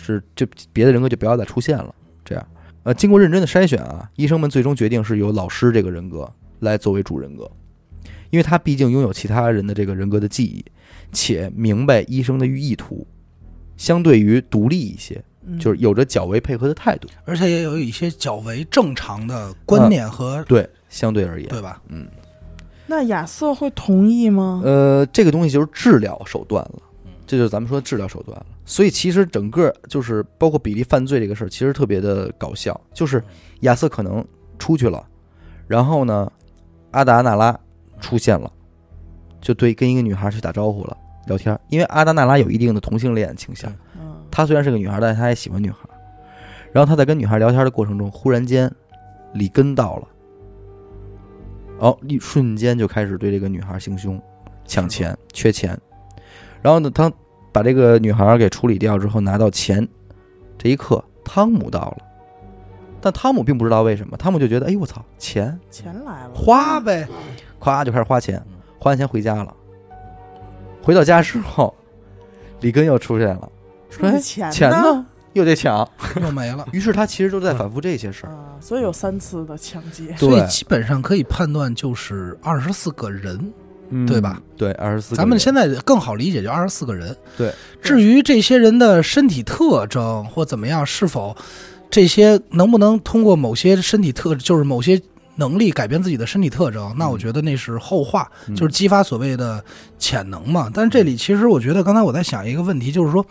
是就别的人格就不要再出现了。这样，呃，经过认真的筛选啊，医生们最终决定是由老师这个人格来作为主人格，因为他毕竟拥有其他人的这个人格的记忆，且明白医生的意图，相对于独立一些，嗯就是有着较为配合的态度。而且也有一些较为正常的观念和、对，相对而言，对吧？嗯，那亚瑟会同意吗？呃，这个东西就是治疗手段了，这就是咱们说的治疗手段了。所以其实整个就是包括比利犯罪这个事儿，其实特别的搞笑。就是亚瑟可能出去了，然后呢，阿达纳拉出现了，就对跟一个女孩去打招呼了，聊天。因为阿达纳拉有一定的同性恋倾向，嗯，她虽然是个女孩，但是她也喜欢女孩。然后他在跟女孩聊天的过程中，忽然间，里根到了，哦，一瞬间就开始对这个女孩行凶、抢钱、缺钱。然后呢，他把这个女孩给处理掉之后，拿到钱，这一刻，汤姆到了，但汤姆并不知道为什么，汤姆就觉得，哎呦我操，钱钱来了，花呗，咵就开始花钱，花完钱回家了。回到家之后，里根又出现了，说：“哎，钱钱呢？又得抢。”又没了。于是他其实都在反复这些事儿。啊，所以有三次的抢劫。所以基本上可以判断，就是二十四个人嗯对吧？对，二十四。咱们现在更好理解，就二十四个人。对，至于这些人的身体特征或怎么样，是否这些能不能通过某些身体特，就是某些能力改变自己的身体特征，那我觉得那是后话，嗯就是激发所谓的潜能嘛。但是这里其实我觉得，刚才我在想一个问题，就是说，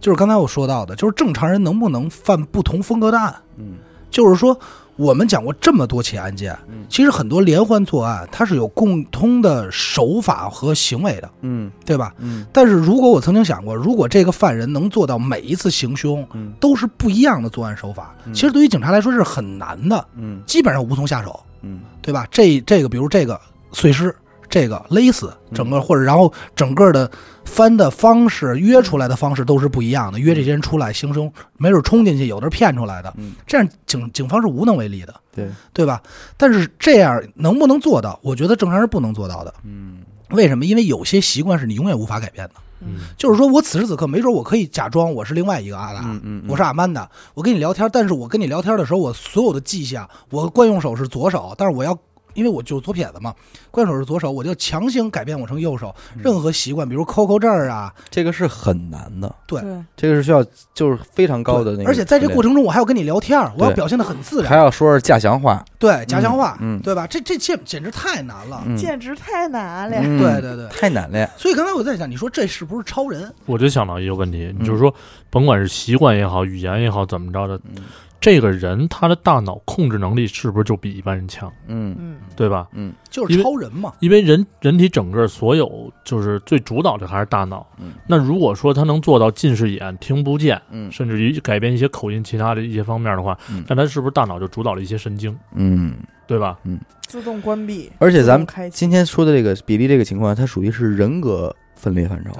就是刚才我说到的，就是正常人能不能犯不同风格的案？嗯就是说，我们讲过这么多起案件，嗯。其实很多连环作案，它是有共通的手法和行为的，嗯。对吧？嗯。但是如果我曾经想过，如果这个犯人能做到每一次行凶嗯。都是不一样的作案手法，嗯。其实对于警察来说是很难的，嗯。基本上无从下手，嗯。对吧？这这个，比如这个碎尸，这个勒死，嗯整个或者然后整个的翻的方式、约出来的方式都是不一样的，约这些人出来行凶，没准冲进去，有的是骗出来的，嗯，这样警警方是无能为力的。对，对吧？但是这样能不能做到？我觉得正常人不能做到的。嗯为什么？因为有些习惯是你永远无法改变的。嗯就是说我此时此刻，没准我可以假装我是另外一个阿达，嗯嗯，我是阿曼达，我跟你聊天，但是我跟你聊天的时候，我所有的迹象，我惯用手是左手，但是我要。因为我就是左撇子嘛，惯手是左手，我就强行改变我成右手。任何习惯，比如抠抠这儿啊，这个是很难的，对。对，这个是需要就是非常高的那个，而且在这过程中，我还要跟你聊天，我要表现的很自然。还，要说是家乡话，对，家乡话，嗯。嗯。对吧？这这简简直太难了，嗯，简直太难了。嗯。对对对。太难了，所以刚才我在想，你说这是不是超人？我就想到一个问题，你就是说，甭管是习惯也好，语言也好，怎么着的，嗯这个人他的大脑控制能力是不是就比一般人强，嗯。嗯，对吧？嗯。就是超人嘛。因为人人体整个所有就是最主导的还是大脑。嗯。那如果说他能做到近视眼、听不见，嗯。甚至于改变一些口音、其他的一些方面的话，嗯。那他是不是大脑就主导了一些神经，嗯，对吧？嗯。自动关闭，而且咱们开今天说的这个比例这个情况，它属于是人格分裂范畴。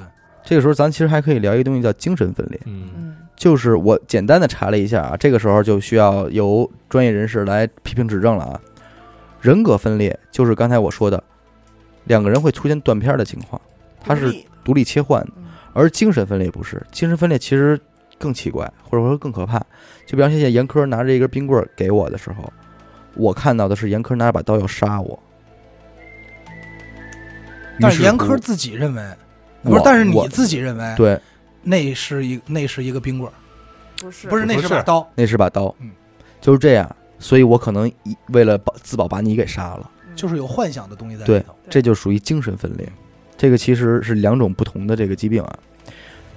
这个时候，咱其实还可以聊一个东西叫精神分裂。嗯。嗯就是我简单的查了一下啊，这个时候就需要由专业人士来批评指正了啊。人格分裂就是刚才我说的，两个人会出现断片儿的情况，它是独立切换而精神分裂不是。精神分裂其实更奇怪，或者说更可怕。就比方说，现在严科拿着一根冰棍儿给我的时候，我看到的是严科拿着把刀要杀我。但是严于乎科自己认为，不是，但是你自己认为，对，那是一那是一个冰棍儿，不是不是那是是把刀。那是把刀，嗯就是这样。所以我可能一为了保自保把你给杀了。嗯就是有幻想的东西在里对头。这就属于精神分裂，这个其实是两种不同的这个疾病啊。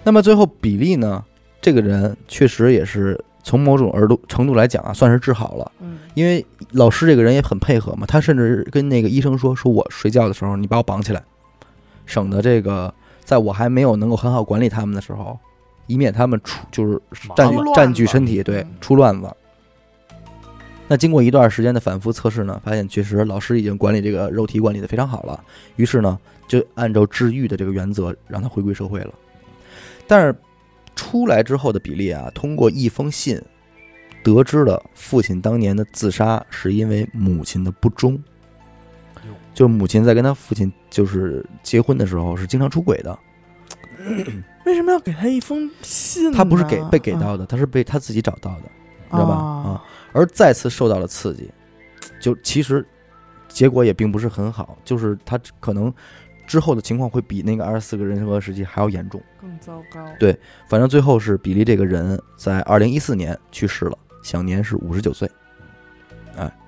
那么最后比利呢，这个人确实也是从某种程度程度来讲啊，算是治好了，嗯因为老师这个人也很配合嘛，他甚至跟那个医生说，说我睡觉的时候你把我绑起来，省得这个在我还没有能够很好管理他们的时候，以免他们出就是占据占据身体，对嗯，出乱子。那经过一段时间的反复测试呢，发现确实老师已经管理这个肉体管理的非常好了，于是呢，就按照治愈的这个原则让他回归社会了。但是出来之后的比利啊，通过一封信得知了父亲当年的自杀是因为母亲的不忠哟，就是母亲在跟他父亲就是结婚的时候是经常出轨的，为什么要给他一封信呢？他不是给被给啊到的，他是被他自己找到的。知道吧？哦啊，而再次受到了刺激，就其实结果也并不是很好，就是他可能之后的情况会比那个二十四个人和时期还要严重。更糟糕。对反正最后是比利这个人在二零一四年去世了，享年是五十九岁，哎，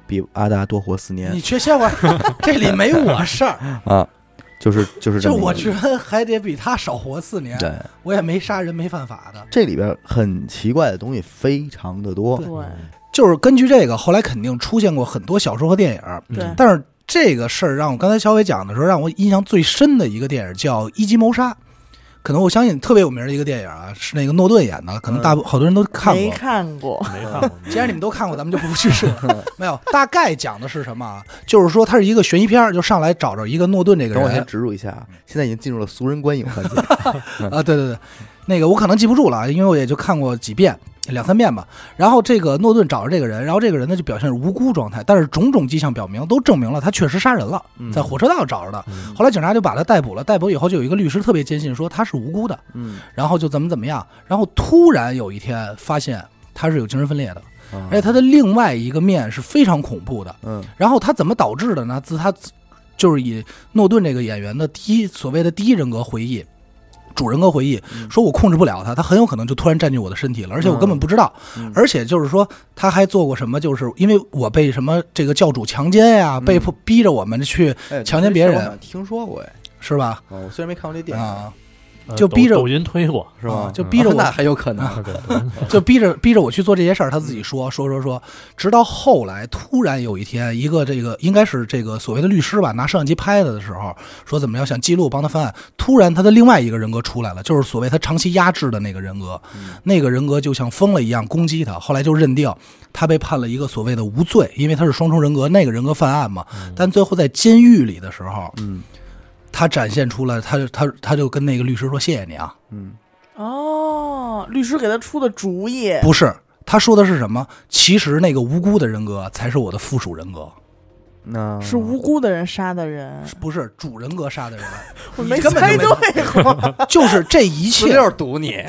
比阿达多活四年。你去歇会儿，这里没我事儿，啊，就是就是这就我觉得还得比他少活四年。对，我也没杀人，没犯法的。这里边很奇怪的东西非常的多，对。就是根据这个，后来肯定出现过很多小说和电影，对嗯。但是这个事儿让我刚才小伟讲的时候，让我印象最深的一个电影叫《一级谋杀》，可能我相信特别有名的一个电影啊，是那个诺顿演的，可能大部好多人都看过没过。看过。没看过。既然你们都看过，咱们就不去说。没有，大概讲的是什么啊？就是说它是一个悬疑片，就上来找着一个诺顿这个等我先植入一下啊，现在已经进入了俗人观影环节。啊，对对对，那个我可能记不住了啊，因为我也就看过几遍。两三遍吧，然后这个诺顿找着这个人，然后这个人呢就表现是无辜状态，但是种种迹象表明都证明了他确实杀人了，嗯在火车道找着的。嗯后来警察就把他逮捕了，逮捕以后就有一个律师特别坚信说他是无辜的，嗯，然后就怎么怎么样，然后突然有一天发现他是有精神分裂的，而而且他的另外一个面是非常恐怖的。嗯然后他怎么导致的呢？自他就是以诺顿这个演员的第一所谓的第一人格回忆。主人格回忆嗯。说：“我控制不了他，他很有可能就突然占据我的身体了，而且我根本不知道。嗯。而且就是说，他还做过什么？就是因为我被什么这个教主强奸呀、嗯。被迫逼着我们去，哎强奸别人。听说过哎，是吧？哦，我虽然没看过这电影，就逼着抖抖音推过，是吧？啊？就逼着我那还有可能，就逼着逼着我去做这些事儿，他自己说说说说，直到后来突然有一天，一个这个应该是这个所谓的律师吧，拿摄像机拍他的时候，说怎么样想记录帮他翻案，突然他的另外一个人格出来了，就是所谓他长期压制的那个人格，那个人格就像疯了一样攻击他，后来就认定他被判了一个所谓的无罪，因为他是双重人格，那个人格犯案嘛，但最后在监狱里的时候，嗯他展现出来他他他就跟那个律师说谢谢你啊，嗯哦，律师给他出的主意，不是，他说的是什么？其实那个无辜的人格才是我的附属人格，那是无辜的人杀的人，不是主人格杀的人，我没你根本猜对。过，就是这一切，就是堵你，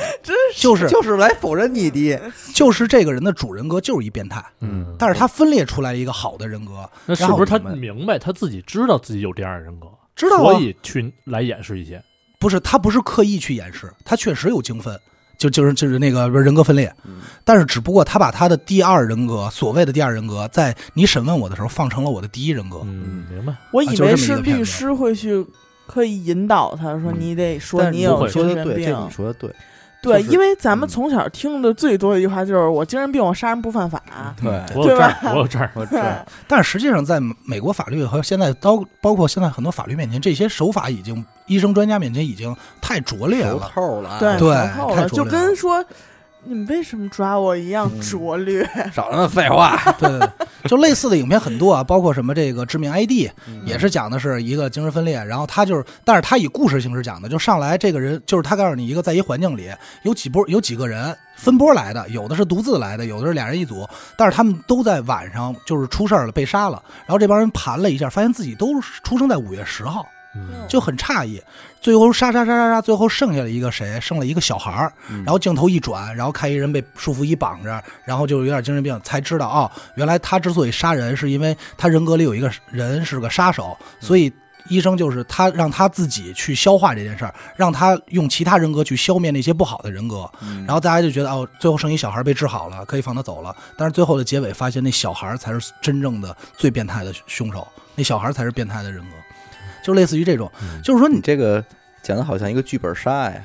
就是。就是来否认你的，就是这个人的主人格就是一变态，嗯，但是他分裂出来一个好的人格，那是不是他明白他自己知道自己有这样的人格，知道啊。所以去来掩饰一些？不是他不是刻意去掩饰，他确实有精分，就就是就是那个人格分裂，嗯。但是只不过他把他的第二人格，所谓的第二人格，在你审问我的时候放成了我的第一人格，嗯，明白。我以为是律师会去刻意引导他说嗯。你得说你有会。说的对，这，你说的对，对，就是因为咱们嗯从小听的最多的一句话就是“我精神病，我杀人不犯法对，我有这 儿对吧，我有这儿，我知道，但是实际上，在美国法律和现在包包括现在很多法律面前，这些手法已经医生专家面前已经太拙劣熟了。透了啊，对，对熟透了，就太拙劣了跟说你们为什么抓我一样嗯。拙劣。少他妈废话，对对对，就类似的影片很多啊，包括什么这个致命 ID，嗯。也是讲的是一个精神分裂，然后他就是，但是他以故事形式讲的，就上来这个人就是他告诉你一个在一环境里有几波有几个人分波来的，有的是独自来的，有的是俩人一组，但是他们都在晚上就是出事儿了被杀了，然后这帮人盘了一下，发现自己都出生在五月十号，嗯就很诧异，最后杀杀杀杀杀，最后剩下了一个谁？剩了一个小孩然后镜头一转，然后看一人被束缚衣绑着，然后就有点精神病，才知道哦，原来他之所以杀人，是因为他人格里有一个人是个杀手，所以医生就是他让他自己去消化这件事儿，让他用其他人格去消灭那些不好的人格，嗯然后大家就觉得哦，最后剩一小孩被治好了，可以放他走了。但是最后的结尾发现，那小孩才是真正的最变态的凶手，那小孩才是变态的人格，就类似于这种，嗯就是说你你这个讲的好像一个剧本杀呀，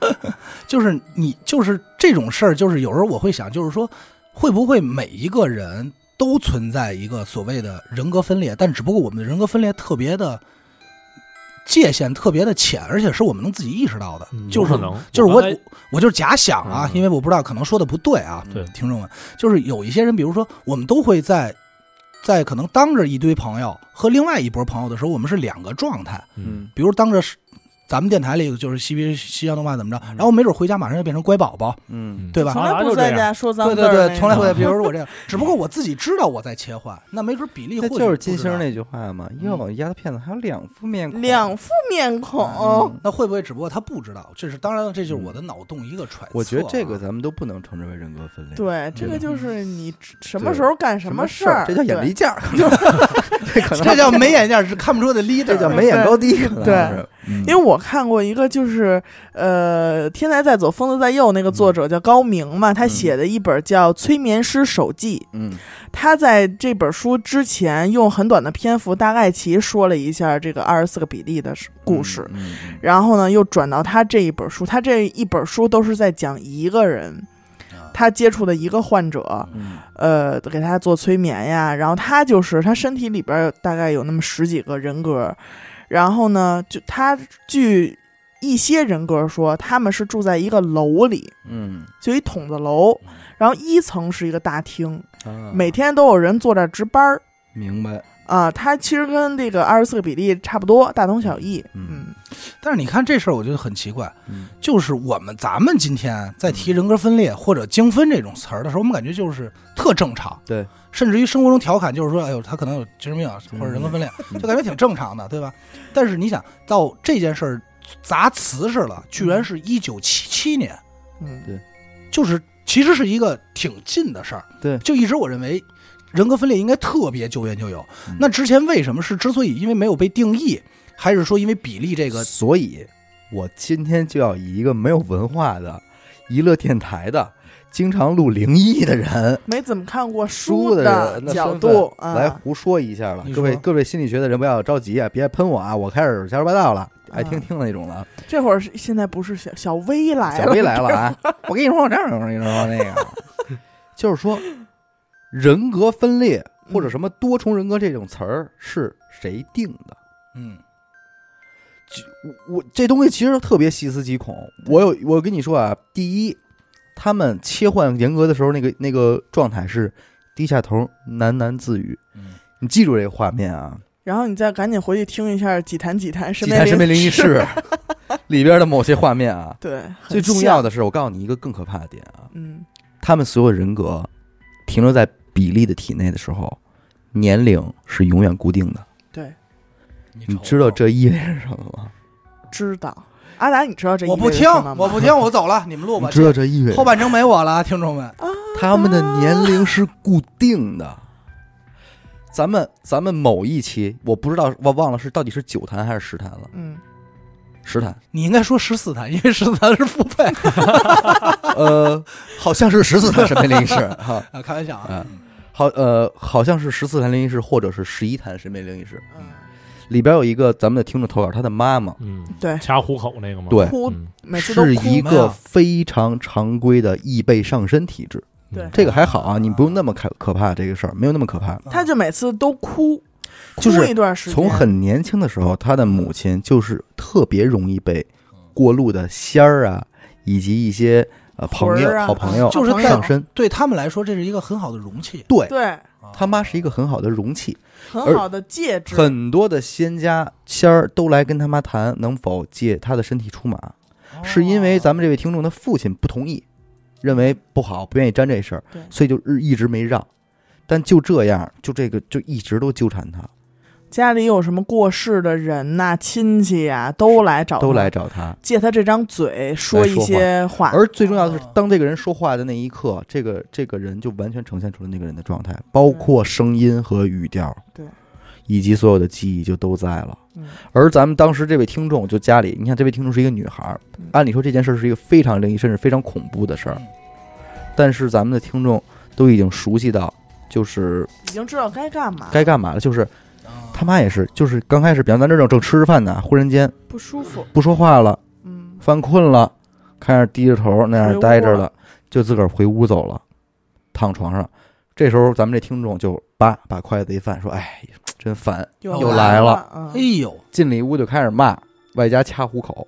就是你就是这种事儿，就是有时候我会想，就是说会不会每一个人都存在一个所谓的人格分裂，但只不过我们的人格分裂特别的界限特别的浅，而且是我们能自己意识到的，就是就是我我就是假想啊，嗯因为我不知道可能说的不对啊，对听众们，就是有一些人，比如说我们都会在在可能当着一堆朋友和另外一波朋友的时候，我们是两个状态，嗯。比如当着是咱们电台里就是嬉皮西洋动漫怎么着，嗯。然后没准回家马上就变成乖宝宝，嗯，对吧？从来不在家说脏对字儿那对对，从来不在，比如说我这样，只不过我自己知道我在切换，那没准比例会那就是金星那句话嘛，哟，丫头片子还有两副面孔，两副面孔，嗯。那会不会只不过他不知道？这是当然了，这就是我的脑洞一个揣测啊。我觉得这个咱们都不能称之为人格分裂，对，这个嗯就是你什么时候干什么事儿，这叫眼力见儿，这可能这叫没眼见是看不出的 leader，这叫眉眼高低，可能对是，嗯。因为我看过一个，就是呃，《天才在左，疯子在右》那个作者叫高明嘛，他写的一本叫《催眠师手记》。嗯。他在这本书之前用很短的篇幅，大概其说了一下这个二十四个比例的故事，嗯嗯然后呢，又转到他这一本书，他这一本书都是在讲一个人。他接触的一个患者，嗯。呃，给他做催眠呀，然后他就是他身体里边大概有那么十几个人格，然后呢，就他据一些人格说，他们是住在一个楼里，嗯。就一筒子楼，然后一层是一个大厅，啊。每天都有人坐这儿值班儿。明白，啊。它其实跟这个二十四个比例差不多，大同小异。嗯。嗯。但是你看这事儿，我觉得很奇怪，嗯。就是我们咱们今天在提人格分裂或者精分这种词儿的时候，我们感觉就是特正常，对，甚至于生活中调侃就是说，哎呦，他可能有精神病啊嗯或者人格分裂，嗯。就感觉挺正常的，对吧？但是你想到这件事儿砸瓷实了，居然是一九七七年，嗯。对。就是其实是一个挺近的事儿，对。就一直我认为人格分裂应该特别久远就有嗯。那之前为什么是之所以因为没有被定义，还是说因为比例这个？所以，我今天就要以一个没有文化的娱乐电台的、经常录灵异的人。没怎么看过书的人的角度啊，来胡说一下了，各位各位心理学的人不要着急啊，别喷我啊，我开始瞎说八道了，爱听啊听的那种了。这会儿现在不是小小薇来了，小薇来了啊！我跟你说，我这样我跟你说那个，就是说人格分裂或者什么多重人格这种词儿是谁定的？嗯，我我这东西其实特别细思极恐。我有我跟你说啊，第一，他们切换人格的时候，那个那个状态是低下头喃喃自语。嗯。你记住这个画面啊，然后你再赶紧回去听一下《几谈几谈身《几台神秘灵异事》事》里边的某些画面啊。对，最重要，的是，我告诉你一个更可怕的点啊，嗯，他们所有人格停留在比利的体内的时候，年龄是永远固定的。对，你知道这意味着什么吗？知道。阿达，你知道这意我不听味着什么吗，我不听，我走了，你们录吧。你知道这意味着后半程没我了，听众们。他们的年龄是固定的。咱们咱们某一期我不知道我忘了是到底是九坛还是十坛了，嗯，十坛，你应该说十四坛，因为十四坛是付费 呃，好像是十四坛神秘灵异啊，开玩笑啊啊。好呃，好像是十四坛灵异事或者是十一坛神秘灵异事，嗯。里边有一个咱们的听众投稿，他的妈妈。嗯，对，掐虎口那个吗？对。哭嗯。每次都哭是一个非常常规的易被上身体质，对。这个还好啊，你不用那么可可怕这个事儿，没有那么可怕。他就每次都哭，就是哭一段时间，从很年轻的时候，他的母亲就是特别容易被过路的仙儿啊，以及一些呃朋友、好朋友就是在上身。对他们来说，这是一个很好的容器。对对他妈是一个很好的容器，很好的戒指，很多的仙家仙儿都来跟他妈谈能否借他的身体出马，是因为咱们这位听众的父亲不同意，认为不好，不愿意沾这事儿，所以就日一直没让。但就这样，就这个就一直都纠缠他，家里有什么过世的人呐、亲戚呀、都来找他，都来找他。借他这张嘴说一些话，而最重要的是哦，当这个人说话的那一刻，这个这个人就完全呈现出了那个人的状态，包括声音和语调，对，以及所有的记忆就都在了。嗯。而咱们当时这位听众就家里，你看这位听众是一个女孩按理说这件事是一个非常灵异，甚至非常恐怖的事儿，但是咱们的听众都已经熟悉到，就是已经知道该干嘛，该干嘛了，就是啊他妈也是，就是刚开始，比方咱这正正吃着饭呢，忽然间不舒服，不说话了，嗯，犯困了，开始低着头那样待着了就自个儿回屋走了，躺床上。这时候咱们这听众就叭把筷子一放，说：“哎，真烦！”又又来了。了，哎嗯，呦，进里屋就开始骂，外加掐虎口，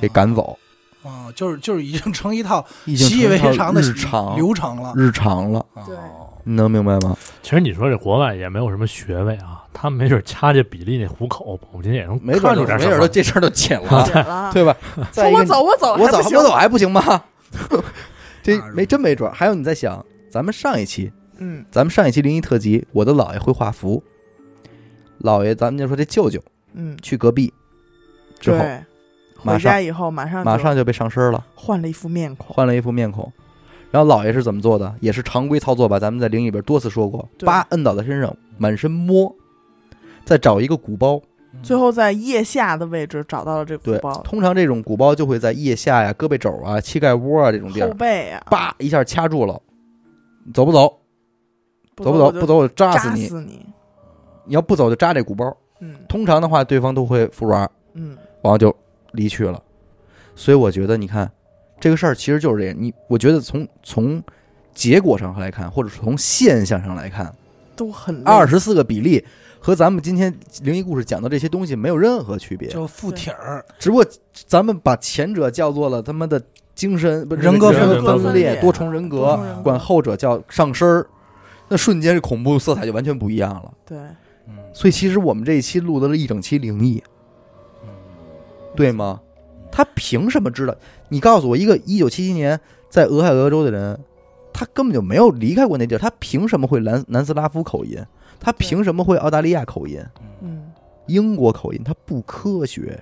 给赶走，啊，就是就是已经成一套习以为常的日常流程了。日常了，对。哦。你能明白吗？其实你说这国外也没有什么学位啊，他没准掐着比利那虎口，保不齐也能没准看儿没准儿出点什么。这事儿都解了，解了，对吧？说一个，我走，我走，我走，还不行我走还不行吗？这没真没准儿。还有你在想，咱们上一期嗯咱们上一期灵异特辑，我的姥爷会画符。姥爷，咱们就说这舅舅嗯，去隔壁之后，对，马上回家以后马上马上就被上身了，换了一副面孔，换了一副面孔。然后姥爷是怎么做的？也是常规操作吧？咱们在灵异里边多次说过，对叭摁倒在身上，满身摸，再找一个鼓包。最后在腋下的位置找到了这个对鼓包，，通常这种鼓包就会在腋下呀、胳膊肘啊、膝盖窝啊这种地后儿，背啊，叭一下掐住了。走不走？走不走？不走我就扎扎死你！死你，你要不走就扎这鼓包。嗯通常的话，对方都会服软，嗯，然后就离去了。所以我觉得，你看这个事儿其实就是这样。你我觉得从从结果上来看，或者是从现象上来看，都很累二十四个比例和咱们今天灵异故事讲的这些东西没有任何区别，就附体儿，只不过咱们把前者叫做了他妈的精神不人格分裂多重人格人，格管后者叫上身儿，那瞬间这恐怖色彩就完全不一样了。对，嗯，所以其实我们这一期录的了一整期灵异，对吗？他凭什么知道？你告诉我，一个一九七七年在俄亥俄州的人，他根本就没有离开过那地儿，他凭什么会南南斯拉夫口音？他凭什么会澳大利亚口音、嗯，英国口音？他不科学，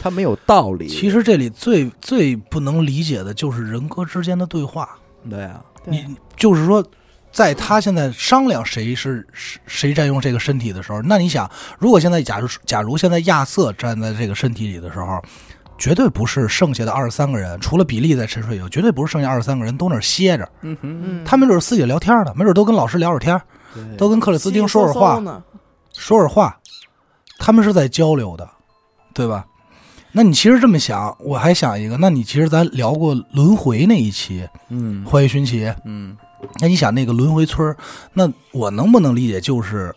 他没有道理。其实这里最最不能理解的就是人格之间的对话。对啊，你就是说，在他现在商量谁是谁谁占用这个身体的时候，那你想，如果现在假如假如现在亚瑟站在这个身体里的时候，绝对不是剩下的二十三个人，除了比利在沉睡以后，绝对不是剩下二十三个人都那儿歇着，嗯哼，嗯，他们就是私底下聊天的，没准都跟老师聊会儿天儿，对都跟克里斯汀说会儿话说会儿话，他们是在交流的，对吧？那你其实这么想，我还想一个，那你其实咱聊过轮回那一期嗯《欢迎寻奇》，嗯。那你想那个轮回村，那我能不能理解就是，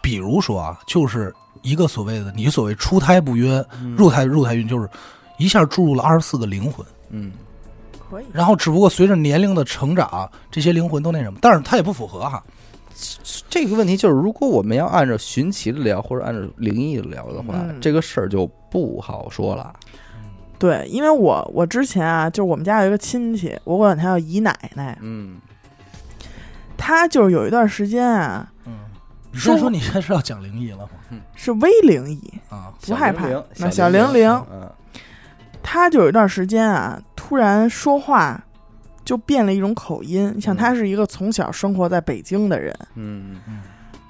比如说啊，就是一个所谓的你所谓出胎不晕，嗯。入胎入胎晕，就是一下注入了二十四个灵魂，嗯。可以。然后只不过随着年龄的成长，这些灵魂都那什么，但是它也不符合哈。这个问题就是，如果我们要按照寻奇的聊，或者按照灵异的聊的话，嗯这个事儿就不好说了。对，因为我我之前啊，就是我们家有一个亲戚，我管他叫姨奶奶，嗯，他就是有一段时间啊嗯，你先说你这是要讲灵异了吗？是微灵异，啊，不害怕小灵灵那小小灵灵嗯他就有一段时间啊，突然说话就变了一种口音。你想，他是一个从小生活在北京的人，嗯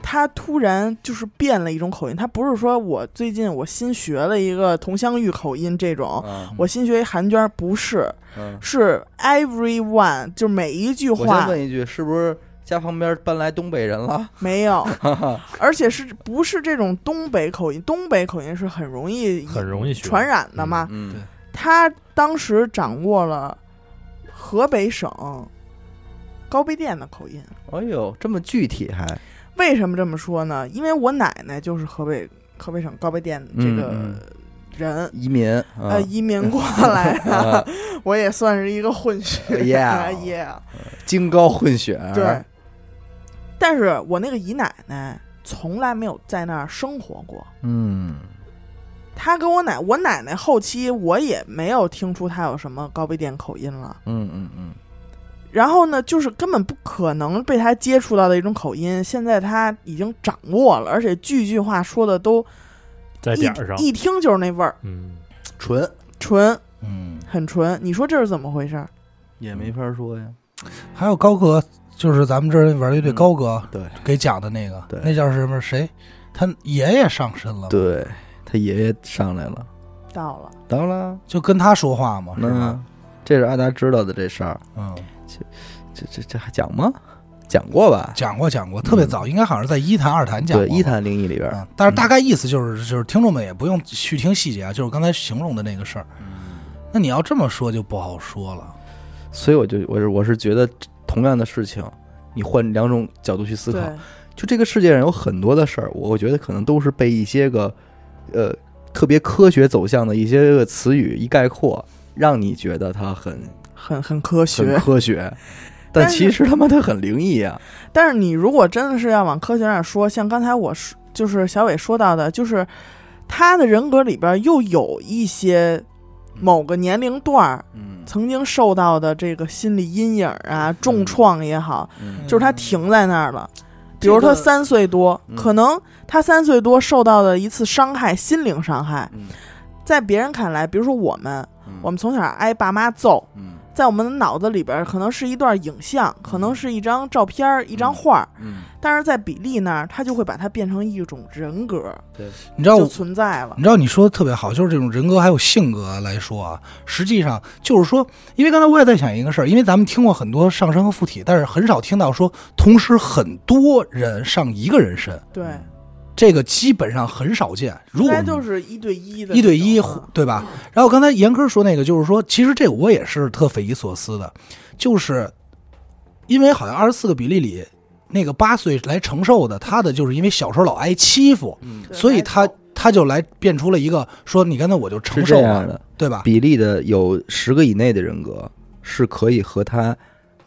他突然就是变了一种口音。他不是说我最近我新学了一个佟湘玉口音这种，啊我新学一韩娟，不是，嗯，是 everyone，就每一句我先话问一句，是不是家旁边搬来东北人了？没有，而且是不是这种东北口音？东北口音是很容易很容易传染的嘛。他当时掌握了河北省高碑店的口音。哎呦，这么具体还为什么这么说呢？因为我奶奶就是河北河北省高碑店这个嗯人，移民啊呃，移民过来的，啊我也算是一个混血。Yeah yeah，京高混血，对。但是我那个姨奶奶从来没有在那儿生活过。嗯她跟我奶，我奶奶后期我也没有听出他有什么高碑店口音了。嗯嗯嗯然后呢，就是根本不可能被他接触到的一种口音，现在他已经掌握了，而且句句话说的都一在点儿上，一听就是那味儿，嗯，纯纯，嗯，很纯。你说这是怎么回事儿？也没法说呀。还有高哥，就是咱们这儿玩乐队嗯高哥对给讲的那个，对那叫什么？谁？他爷爷上身了，，对，他爷爷上来了，到了，到了，就跟他说话嘛，是吧？嗯？，这是阿达知道的这事儿，嗯，这这这这还讲吗？讲过吧？讲过讲过，特别早，应该好像是在一谈二谈讲过。对，一谈灵异里边但是大概意思就是，就是听众们也不用去听细节啊，就是刚才形容的那个事儿。那你要这么说就不好说了。所以我就我是我是觉得同样的事情，你换两种角度去思考，就这个世界上有很多的事儿，我觉得可能都是被一些个呃特别科学走向的一些个词语一概括，让你觉得它很很很科学很。科学，但其实他妈的很灵异啊。但是你如果真的是要往科学上说，像刚才我说，就是小伟说到的，就是他的人格里边又有一些某个年龄段儿嗯曾经受到的这个心理阴影啊、重创也好，嗯就是他停在那儿了。比如他三岁多，嗯。可能他三岁多受到的一次伤害，心灵伤害，嗯。在别人看来，比如说我们，嗯。我们从小挨爸妈揍，嗯在我们的脑子里边可能是一段影像，可能是一张照片儿、一张画儿，嗯，但是在比利那儿，他就会把它变成一种人格，对。你知道就存在了。你。知道你说的特别好，就是这种人格还有性格来说啊，实际上就是说，因为刚才我也在想一个事儿，因为咱们听过很多上身和附体，但是很少听到说同时很多人上一个人身，对，这个基本上很少见。如果应该就是一对一的一对一对吧？然后刚才严科说那个，就是说，其实这个我也是特匪夷所思的，就是因为好像二十四个比例里，那个八岁来承受的，他的就是因为小时候老挨欺负，嗯所以他他就来变出了一个说，你刚才我就承受了，的。对吧？比例的有十个以内的人格是可以和他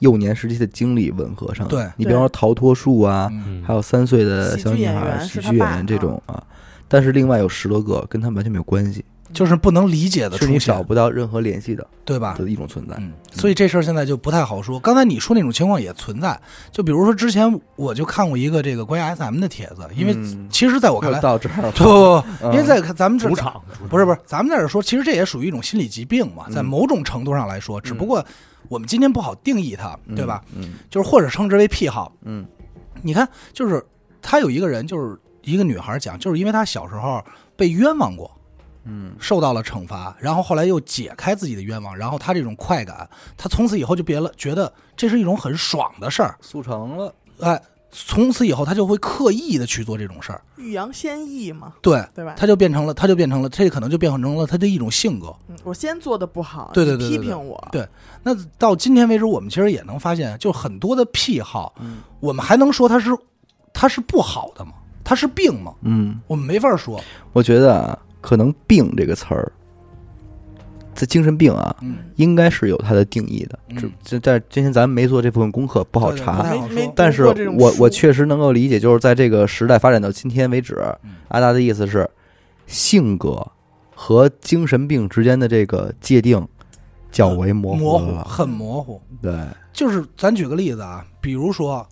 幼年时期的经历吻合上。对你比方说逃脱术啊，还有三岁的小女孩、喜剧演员这种啊，但是另外有十多个跟他们完全没有关系。就是不能理解的是你出现找，不到任何联系的对吧？的一种存在。嗯，所以这事儿现在就不太好说。刚才你说那种情况也存在，就比如说之前我就看过一个这个关于 SM 的帖子，因为嗯其实在我看来，到这儿，不不因为在咱们这主场不是不是，咱们在这说，其实这也属于一种心理疾病嘛，嗯在某种程度上来说，只不过我们今天不好定义它，嗯对吧？？嗯就是或者称之为癖好。嗯你看，就是他有一个人，就是一个女孩讲，就是因为她小时候被冤枉过，嗯受到了惩罚，然后后来又解开自己的冤枉，然后她这种快感，她从此以后就别了，觉得这是一种很爽的事儿，速成了。哎，从此以后他就会刻意的去做这种事儿，欲扬先抑嘛，对，对吧？他就变成了，他就变成了，这可能就变成了他的一种性格。嗯我先做的不好，对对你对对对批评我，对那到今天为止，我们其实也能发现，就很多的癖好，嗯我们还能说它是它是不好的吗？它是病吗？嗯，我们没法说。我觉得啊，可能“病”这个词儿，在精神病啊，嗯，应该是有它的定义的。嗯只这在今天咱们没做这部分功课，不好对对查。但是我我确实能够理解，就是在这个时代发展到今天为止，嗯阿达的意思是，性格和精神病之间的这个界定较为模。糊很模糊。对，就是咱举个例子啊，比如说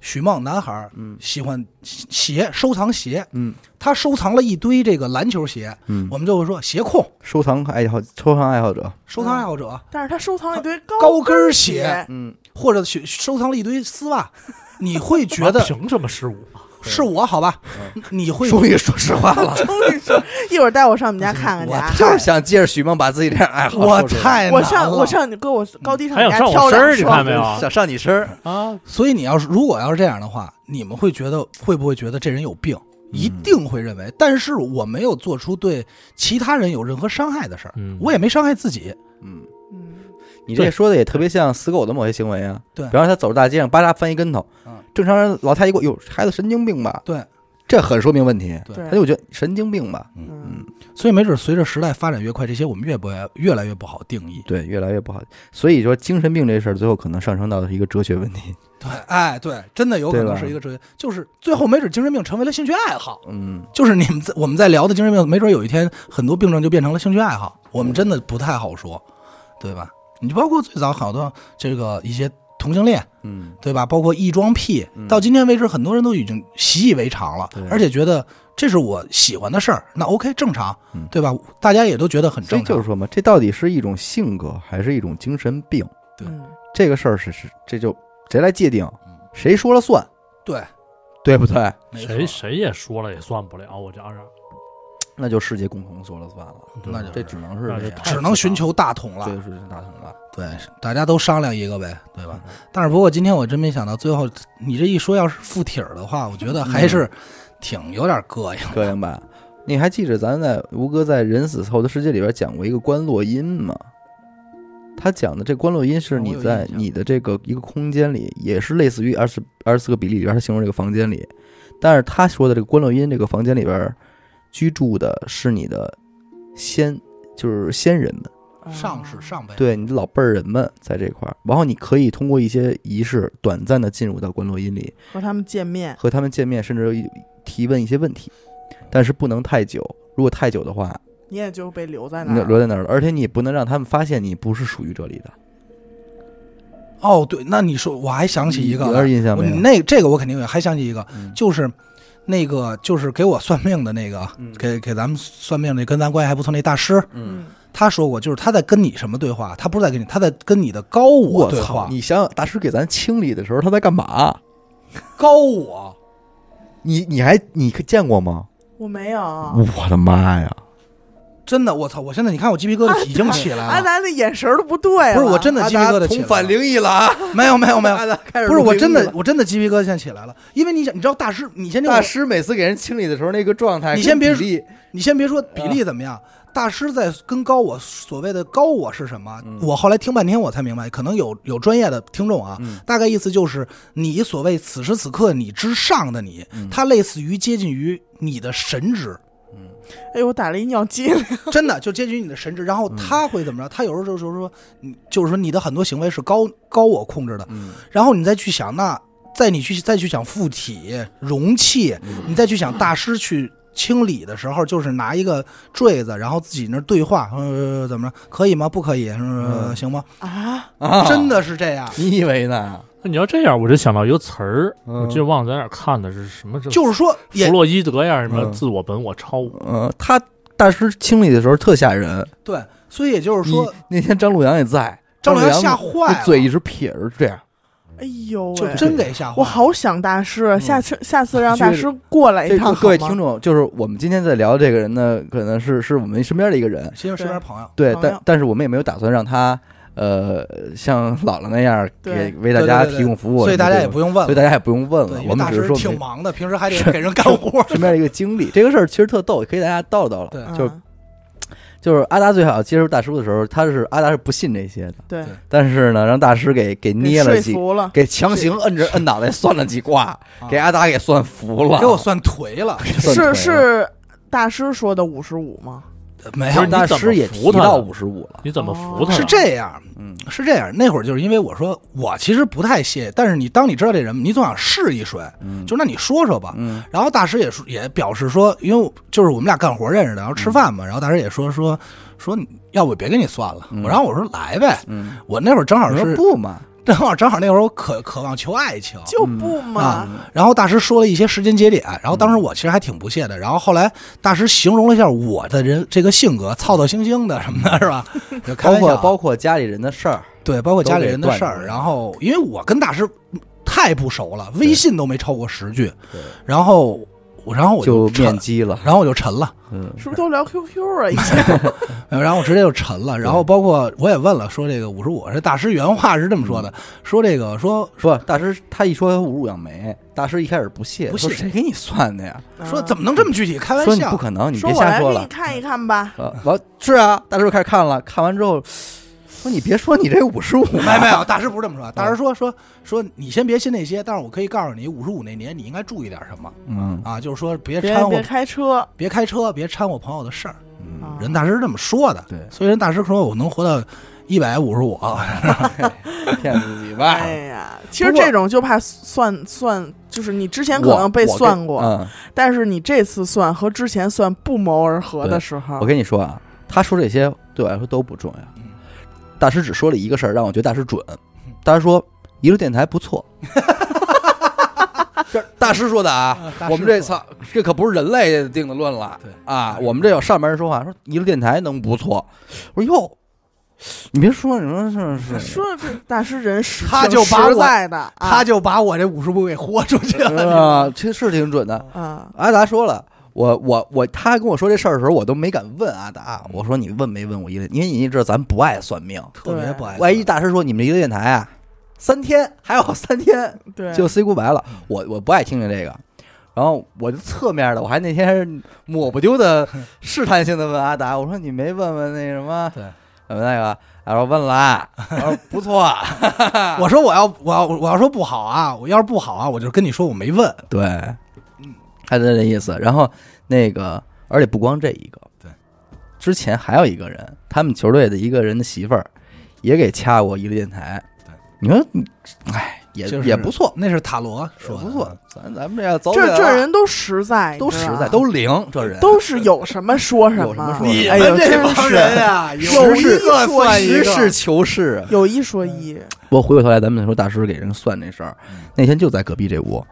许梦男孩儿嗯。喜欢鞋，收藏鞋，嗯。他收藏了一堆这个篮球鞋，嗯，我们就会说鞋控，收藏爱好收藏爱好者，收藏爱好者，但是他收藏了一堆高跟鞋鞋，嗯，或者收收藏了一堆丝袜，你会觉得凭什么是我？是我好吧？你会终于说实话了。终于说，一会儿带我上我们家看看去啊。我！就是想借着许梦把自己这样爱好我太难我上我上你哥我高低上还你家想上我身儿，你看没有？想上你身儿，啊？所以你要是如果要是这样的话，你们会觉得会不会觉得这人有病？一定会认为，但是我没有做出对其他人有任何伤害的事儿，嗯。我也没伤害自己。嗯，嗯，你这说的也特别像死狗的某些行为啊。对。比方说他走大街上吧嗒翻一跟头。嗯，正常人老太一过，哟，孩子神经病吧？对，这很说明问题。对他就觉得神经病吧？嗯，嗯，所以没准随着时代发展越快，这些我们越不越来越不好定义。对，越来越不好。所以说，精神病这事儿最后可能上升到的是一个哲学问题。对，哎，对，真的有可能是一个哲学，就是最后没准精神病成为了兴趣爱好。嗯，就是你们在我们在聊的精神病，没准有一天很多病症就变成了兴趣爱好，我们真的不太好说，对吧？你包括最早好多这个一些同性恋，嗯，对吧？包括异装癖嗯，到今天为止，很多人都已经习以为常了对，而且觉得这是我喜欢的事儿，那 OK 正常嗯，对吧？大家也都觉得很正常。就是说嘛，这到底是一种性格还是一种精神病？对嗯这个事儿是是这就谁来界定？谁说了算？对，对不对？谁谁也说了也算不了，我觉着。那就世界共同说了算了。那就这只能是只能寻求大同了这。就是大同了。对，大家都商量一个呗，对吧？嗯但是不过今天我真没想到，最后你这一说要是附体儿的话，我觉得还是挺有点膈应。膈应吧？你还记着咱在吴哥在《人死后的世界》里边讲过一个观落音吗？他讲的这观落音是你在你的这个一个空间里，也是类似于二十二十四个比例里边，他形容这个房间里，但是他说的这个观落音这个房间里边居住的是你的先，就是先人们，上是上辈，对你的老辈儿人们在这块儿，然后你可以通过一些仪式短暂的进入到观落阴里，和他们见面，和他们见面，甚至有提问一些问题，但是不能太久。如果太久的话，你也就被留在那你儿了。留在那儿了，而且你不能让他们发现你不是属于这里的。哦，对，那你说我还想起一个有，点印象没有？那这个我肯定有，还想起一个，嗯就是那个就是给我算命的那个，嗯给给咱们算命那跟咱关系还不错那大师，他说过，就是他在跟你什么对话？他不是在跟你，他在跟你的高我我操！对话。你想想，大师给咱清理的时候，他在干嘛？高我，你你还你见过吗？我没有。我的妈呀！真的，我操！我现在你看我鸡皮疙瘩已经起来阿了，达那眼神都不对了。不是我真的鸡皮疙瘩起来了。同反灵异了啊！没有没有没有，不是我真的我真的鸡皮疙瘩现在起来了，因为你想，你知道大师，你先听我大师每次给人清理的时候，那个状态，你先别比例你先别说比例怎么样，大师在跟高我所谓的高我是什么？嗯我后来听半天我才明白，可能有有专业的听众啊，嗯大概意思就是你所谓此时此刻你之上的你，嗯它类似于接近于你的神职，哎呦，我打了一尿激灵。真的就接近于你的神智。然后他会怎么着？他有时候就是说，你就是说你的很多行为是高高我控制的，嗯然后你再去想，那在你去再去想附体容器，嗯你再去想大师去清理的时候，就是拿一个坠子，然后自己那儿对话，呃，怎么着，可以吗？不可以，行吗？啊，啊，真的是这样，你以为呢？那你要这样，我就想到一个词儿，嗯我记得忘了在哪儿看的，是什么？就是说也弗洛伊德呀，什么嗯自我、本我、超我。嗯，他大师清理的时候特吓人。对，所以也就是说，你那天张路阳也在，张路阳阳吓坏了，嘴一直撇着这样。哎呦喂，就真给吓坏了。我好想大师，嗯下次下次让大师过来一趟这个各位好吗听众，就是我们今天在聊这个人呢，可能是是我们身边的一个人，其实身边朋友，对，朋友但但是我们也没有打算让他呃像姥姥那样给为大家提供服务，所以大家也不用，问了。所以大家也不用问了我们大师只是说挺忙的，平时还得给人干活。身边的一个经历。这个事儿其实特逗，可以大家叨唠叨了。对就就是阿达最好接触大叔的时候，他是阿达是不信这些的，对对但是呢，让大师给给给捏了几，了，给强行摁着摁脑袋算了几卦，给阿达给算服了，给我算颓了，是是大师说的五十五吗？没有，大师也提到五十五了，你怎么服他？是，这样，嗯。是这样。那会儿就是因为我说我其实不太信，但是你当你知道这人，你总想试一水，嗯，就那你说说吧。嗯。然后大师也说也表示说，因为就是我们俩干活认识的，然后吃饭嘛，然后大师也说说说你要不别给你算了，嗯。我然后我说来呗，嗯，我那会儿正好说是不嘛，正好正好那会儿我渴渴望求爱情，就不嘛啊，然后大师说了一些时间节点，然后当时我其实还挺不屑的。然后后来大师形容了一下我的人这个性格，操操心心的什么的，是吧？就开包玩笑括包括家里人的事儿，对，包括家里人的事儿。然后因为我跟大师太不熟了，微信都没超过十句，然后我然后我就沉面基了，然后我就沉了，嗯，是不是都聊 QQ 啊？以前 然后我直接就沉了。然后包括我也问了，说这个五十五，这大师原话是这么说的，说这个说说，大师他一说五十五样没，大师一开始不屑，不屑说谁给你算的呀？说怎么能这么具体？开玩笑说你不，可能，你别瞎说了我来给你。看一看吧。呃，完是啊，大师就开始看了，看完之后说你别说你这五十五，没没有，大师不是这么说。大师说说说你先别信那些，但是我可以告诉你，五十五那年你应该注意点什么嗯啊？就是说别别别掺和，开车，别开车，别掺和朋友的事儿。人大师是这么说的，对所以人大师说我能活到一百五十五，骗自己吧哎。呀，其实不过这种就怕算算，就是你之前可能被算过，嗯，但是你这次算和之前算不谋而合的时候我，跟你说啊，他说这些对我来说都不重要。嗯大师只说了一个事儿，让我觉得大师准。大师说一路电台不错。这 大师说的啊，我们这操，这可不是人类定的论了。对啊，我们这有上边人说话，说一路电台能不错。我说哟，你别说，你说是是，说这大师人实他挺就把我实在的，啊他就把我这五十步给豁出去了。啊吗，这是挺准的。啊，阿达说了，我我我，他跟我说这事儿的时候，我都没敢问阿达。我说你问没问我一个？因为你也知道咱不爱算命。特别不爱。万一大师说你们这一个电台啊，三天还有三天对，就 say goodbye 了，我我不爱听听这个。然后我就侧面的，我还那天抹不丢的试探性的问阿达，我说你没问问那什么？对，问那个，他说问了，我说不错，我说我要我要我要说不好啊，我要是不好啊，我就跟你说我没问。对，他就这意思。然后那个，而且不光这一个，对，之前还有一个人，他们球队的一个人的媳妇儿也给掐过一个电台。对，你说，哎，也就是也不错，那是塔罗说不错。咱咱们这要走这这人都实在，都实在，都灵，这人。都是有什么说什有什么说什么。你们这帮是人啊，有有一说算一个。实事求是。有一说一，不过回过头来，咱们说大师给人算这事儿，那天就在隔壁这屋，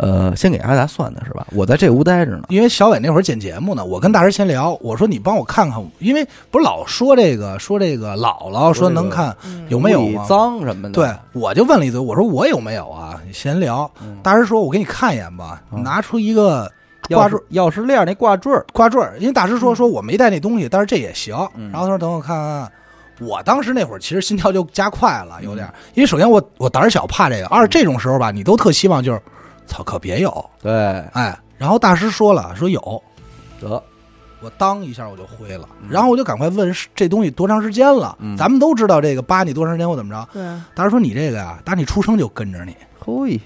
呃，先给阿达算的是吧？我在这屋待着呢。因为小伟那会儿剪节目呢，我跟大师闲聊，我说你帮我看看，因为不是老说这个说这个姥姥说能看嗯有没有吗？脏什么的？对，我就问了一嘴，我说我有没有啊？闲聊，嗯大师说我给你看一眼吧，嗯拿出一个挂坠钥匙链那挂坠儿，挂坠儿，因为大师说说我没带那东西，但是这也行。嗯然后他说等我看看。我当时那会儿其实心跳就加快了，有点因为首先我我胆儿小，怕这个；二这种时候吧，你都特希望就是，操，可别有，对，哎。然后大师说了，说有，得，我当一下我就灰了，嗯然后我就赶快问是这东西多长时间了？嗯咱们都知道这个扒你多长时间或怎么着？对，大师说你这个呀，打你出生就跟着你。嘿，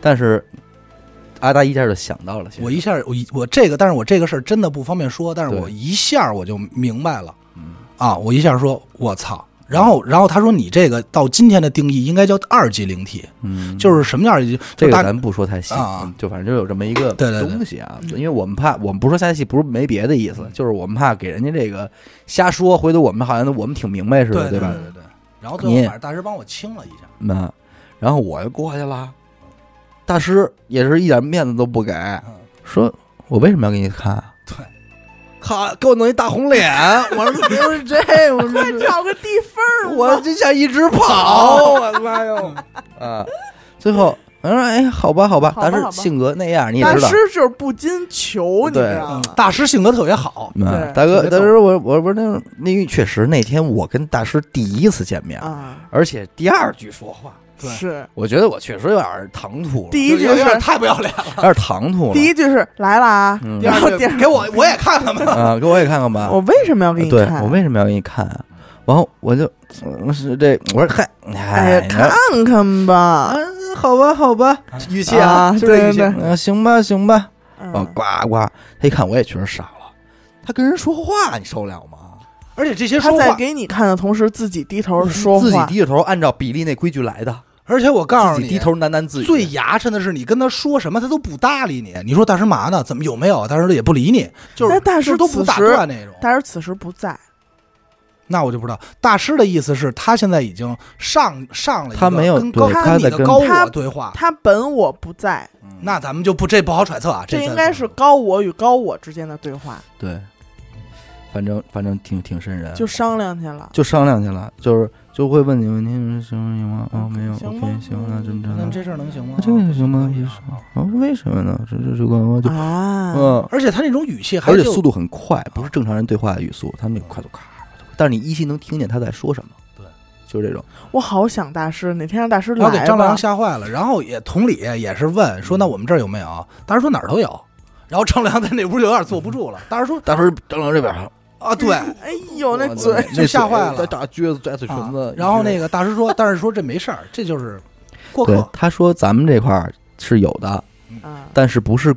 但是阿达一下就想到了，我一下我一我这个，但是我这个事儿真的不方便说，但是对我一下我就明白了嗯啊！我一下说，我操！然后然后他说你这个到今天的定义应该叫二级灵体，嗯，就是什么叫二这个咱不说太细啊嗯就反正就有这么一个东西啊。因为我们怕，我们不说太细，不是没别的意思，就是我们怕给人家这个瞎说，回头我们好像我们挺明白似的，吧？对对对对。然后最你后反正大师帮我清了一下，那然后我就过去了，大师也是一点面子都不给，嗯说我为什么要给你看啊？对，靠，给我弄一大红脸，我说不是这，我说快找个地缝儿，我就想一直跑，我妈哟啊！最后我说哎，好吧，好吧，大师性格那样，你也知道。大师。就是不禁求，你知道吗？大师性格特别好，嗯大哥，大师，我我不是那那确实那天我跟大师第一次见面，啊，而且第二句说话，对是我觉得我确实有点唐突了，第一句有点是太不要脸了。有点唐突了。第一句是来了啊，嗯然后第二给我我也看看吧。啊，给我也看看吧。我为什么要给你对看？我为什么要给你看啊？然后我就我是这，我说嗨，哎呀，看看吧啊，，好吧，好吧，语气啊就这语气，对嗯，行吧，行吧，嗯啊，呱呱，他一看我也确实傻了，他跟人说话，你受得了吗？而且这些他说话，在给你看的同时，自己低头说话，自己低着头，按照比例那规矩来的，而且我告诉你，低头喃喃自语，最牙碜的是你跟他说什么，他都不搭理你。你说大师嘛呢？怎么有没有？大师也不理你，就是大师都不打此时断那种。但是此时不在，那我就不知道，大师的意思是他现在已经上上了一个他没有跟高他的高我对话，他本我不在，那咱们就不这不好揣测啊。这这应该是高我与高我之间的对话，对，反正反正挺挺瘆人，就商量去了。就商量去了，就是就会问你问题，你说行吗？行吗？啊，没有行，OK，吗行，那真真的，那这事儿能行吗？这个行吗？啊，为什么呢？这这这个我就啊，嗯，而且他那种语气而且速度很快，不是正常人对话的语速，他们那个快速咔，但是你依稀能听见他在说什么。对，就是这种。我好想大师，哪天让大师来。我给张良。吓坏了，然后也同理也是问说那我们这儿有没有？大师说哪儿都有。然后张良在那屋就有点坐不住了，大师说大师张良这边啊对，哎呦，那嘴就吓坏了那大撅子摘嘴唇啊子。然后那个大师说，但是说这没事儿，这就是过对客，他说咱们这块儿是有的，啊，但是不是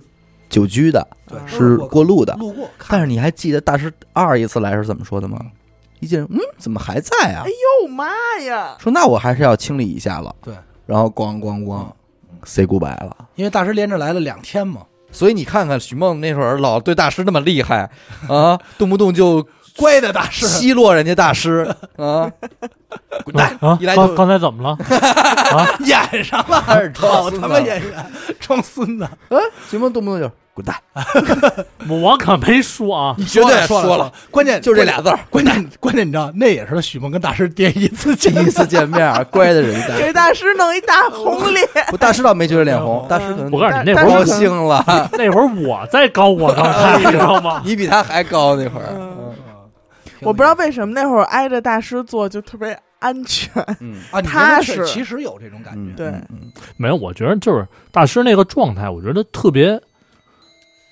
久居的，是过路的。路过。但是你还记得大师二一次来是怎么说的吗？一进嗯，怎么还在啊哎？呦妈呀！说那我还是要清理一下了。对，然后咣咣咣，say goodbye 了。因为大师连着来了两天嘛，所以你看看许梦那会儿老对大师那么厉害啊，动不动就乖的大师，奚落人家大师。啊，滚蛋！啊，一来就刚刚才怎么了？啊，演上了，还是装好他妈孙子演员，装孙子，许梦动不动就滚蛋，我可没说啊，你绝对说说了，，关键就这俩字儿。关键关键你知道，那也是许梦跟大师第一次第一次见面，乖的人家。给大师弄一大红脸，我，大师倒没觉得脸红，大师可能我告诉你，那会儿高兴了，那会儿我在高我状态，你知道吗？你比他还高那会儿。嗯我不知道为什么那会儿挨着大师坐就特别安全。嗯。啊，踏实。其实有这种感嗯，觉，对。嗯，嗯。没有，我觉得就是大师那个状态，我觉得特别，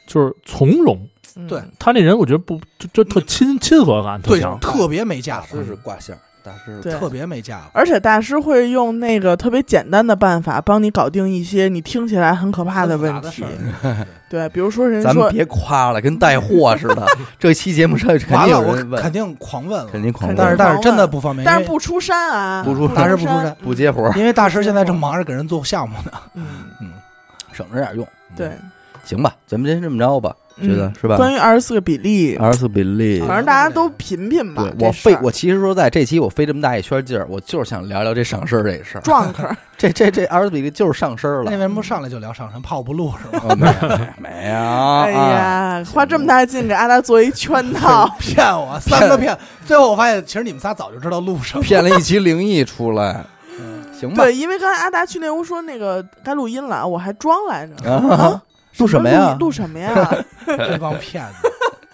就是从容。嗯。对。他那人，我觉得不就就特亲亲和感特对，强。特别没架子，大师是挂线儿，大师对。特别没架子，而且大师会用那个特别简单的办法帮你搞定一些你听起来很可怕的问题对，比如说人说咱们别夸了，跟带货似的。这期节目上肯完了，我定有人问，肯定狂问了，肯定狂问，但是但是真的不方便，但是不出山啊，不出大师不出山，不接活儿，因为大师现在正忙着给人做项目呢。嗯，省着点用。对，行吧，咱们先这么着吧，嗯觉得是吧？关于二十四个比例，二十四比例，反正大家都品品吧。我费我其实说在这期我费这么大一圈劲儿，我就是想聊聊这上身儿这事儿。壮客，这这这二十比例就是上身儿了那。为什么上来就聊上身？怕我不录是吗？哦没有没有，哎啊，呀，花这么大劲给阿达做一圈套，骗我，三个骗。最后我发现，其实你们仨早就知道录什么。骗了一期灵异出来，行吧？对，因为刚才阿达去那屋说那个该录音了，我还装来着。啊，录什么呀？录什么呀？这帮骗子。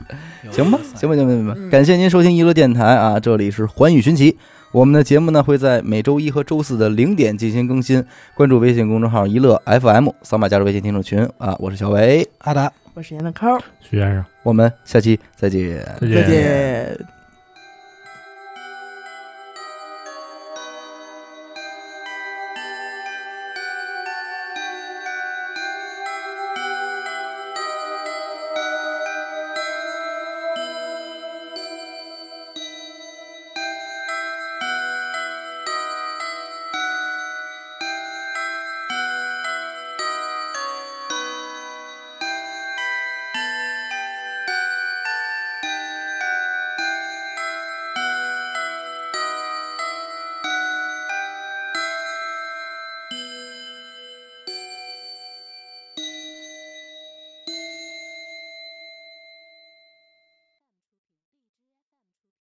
行吧，行吧，行吧，行吧。嗯感谢您收听娱乐电台啊，这里是环宇寻奇。我们的节目呢会在每周一和周四的零点进行更新，关注微信公众号“一乐 FM”，扫码加入微信听众群啊。我是小维，阿达。我是闫德抠，徐先生，我们下期再见。再再见。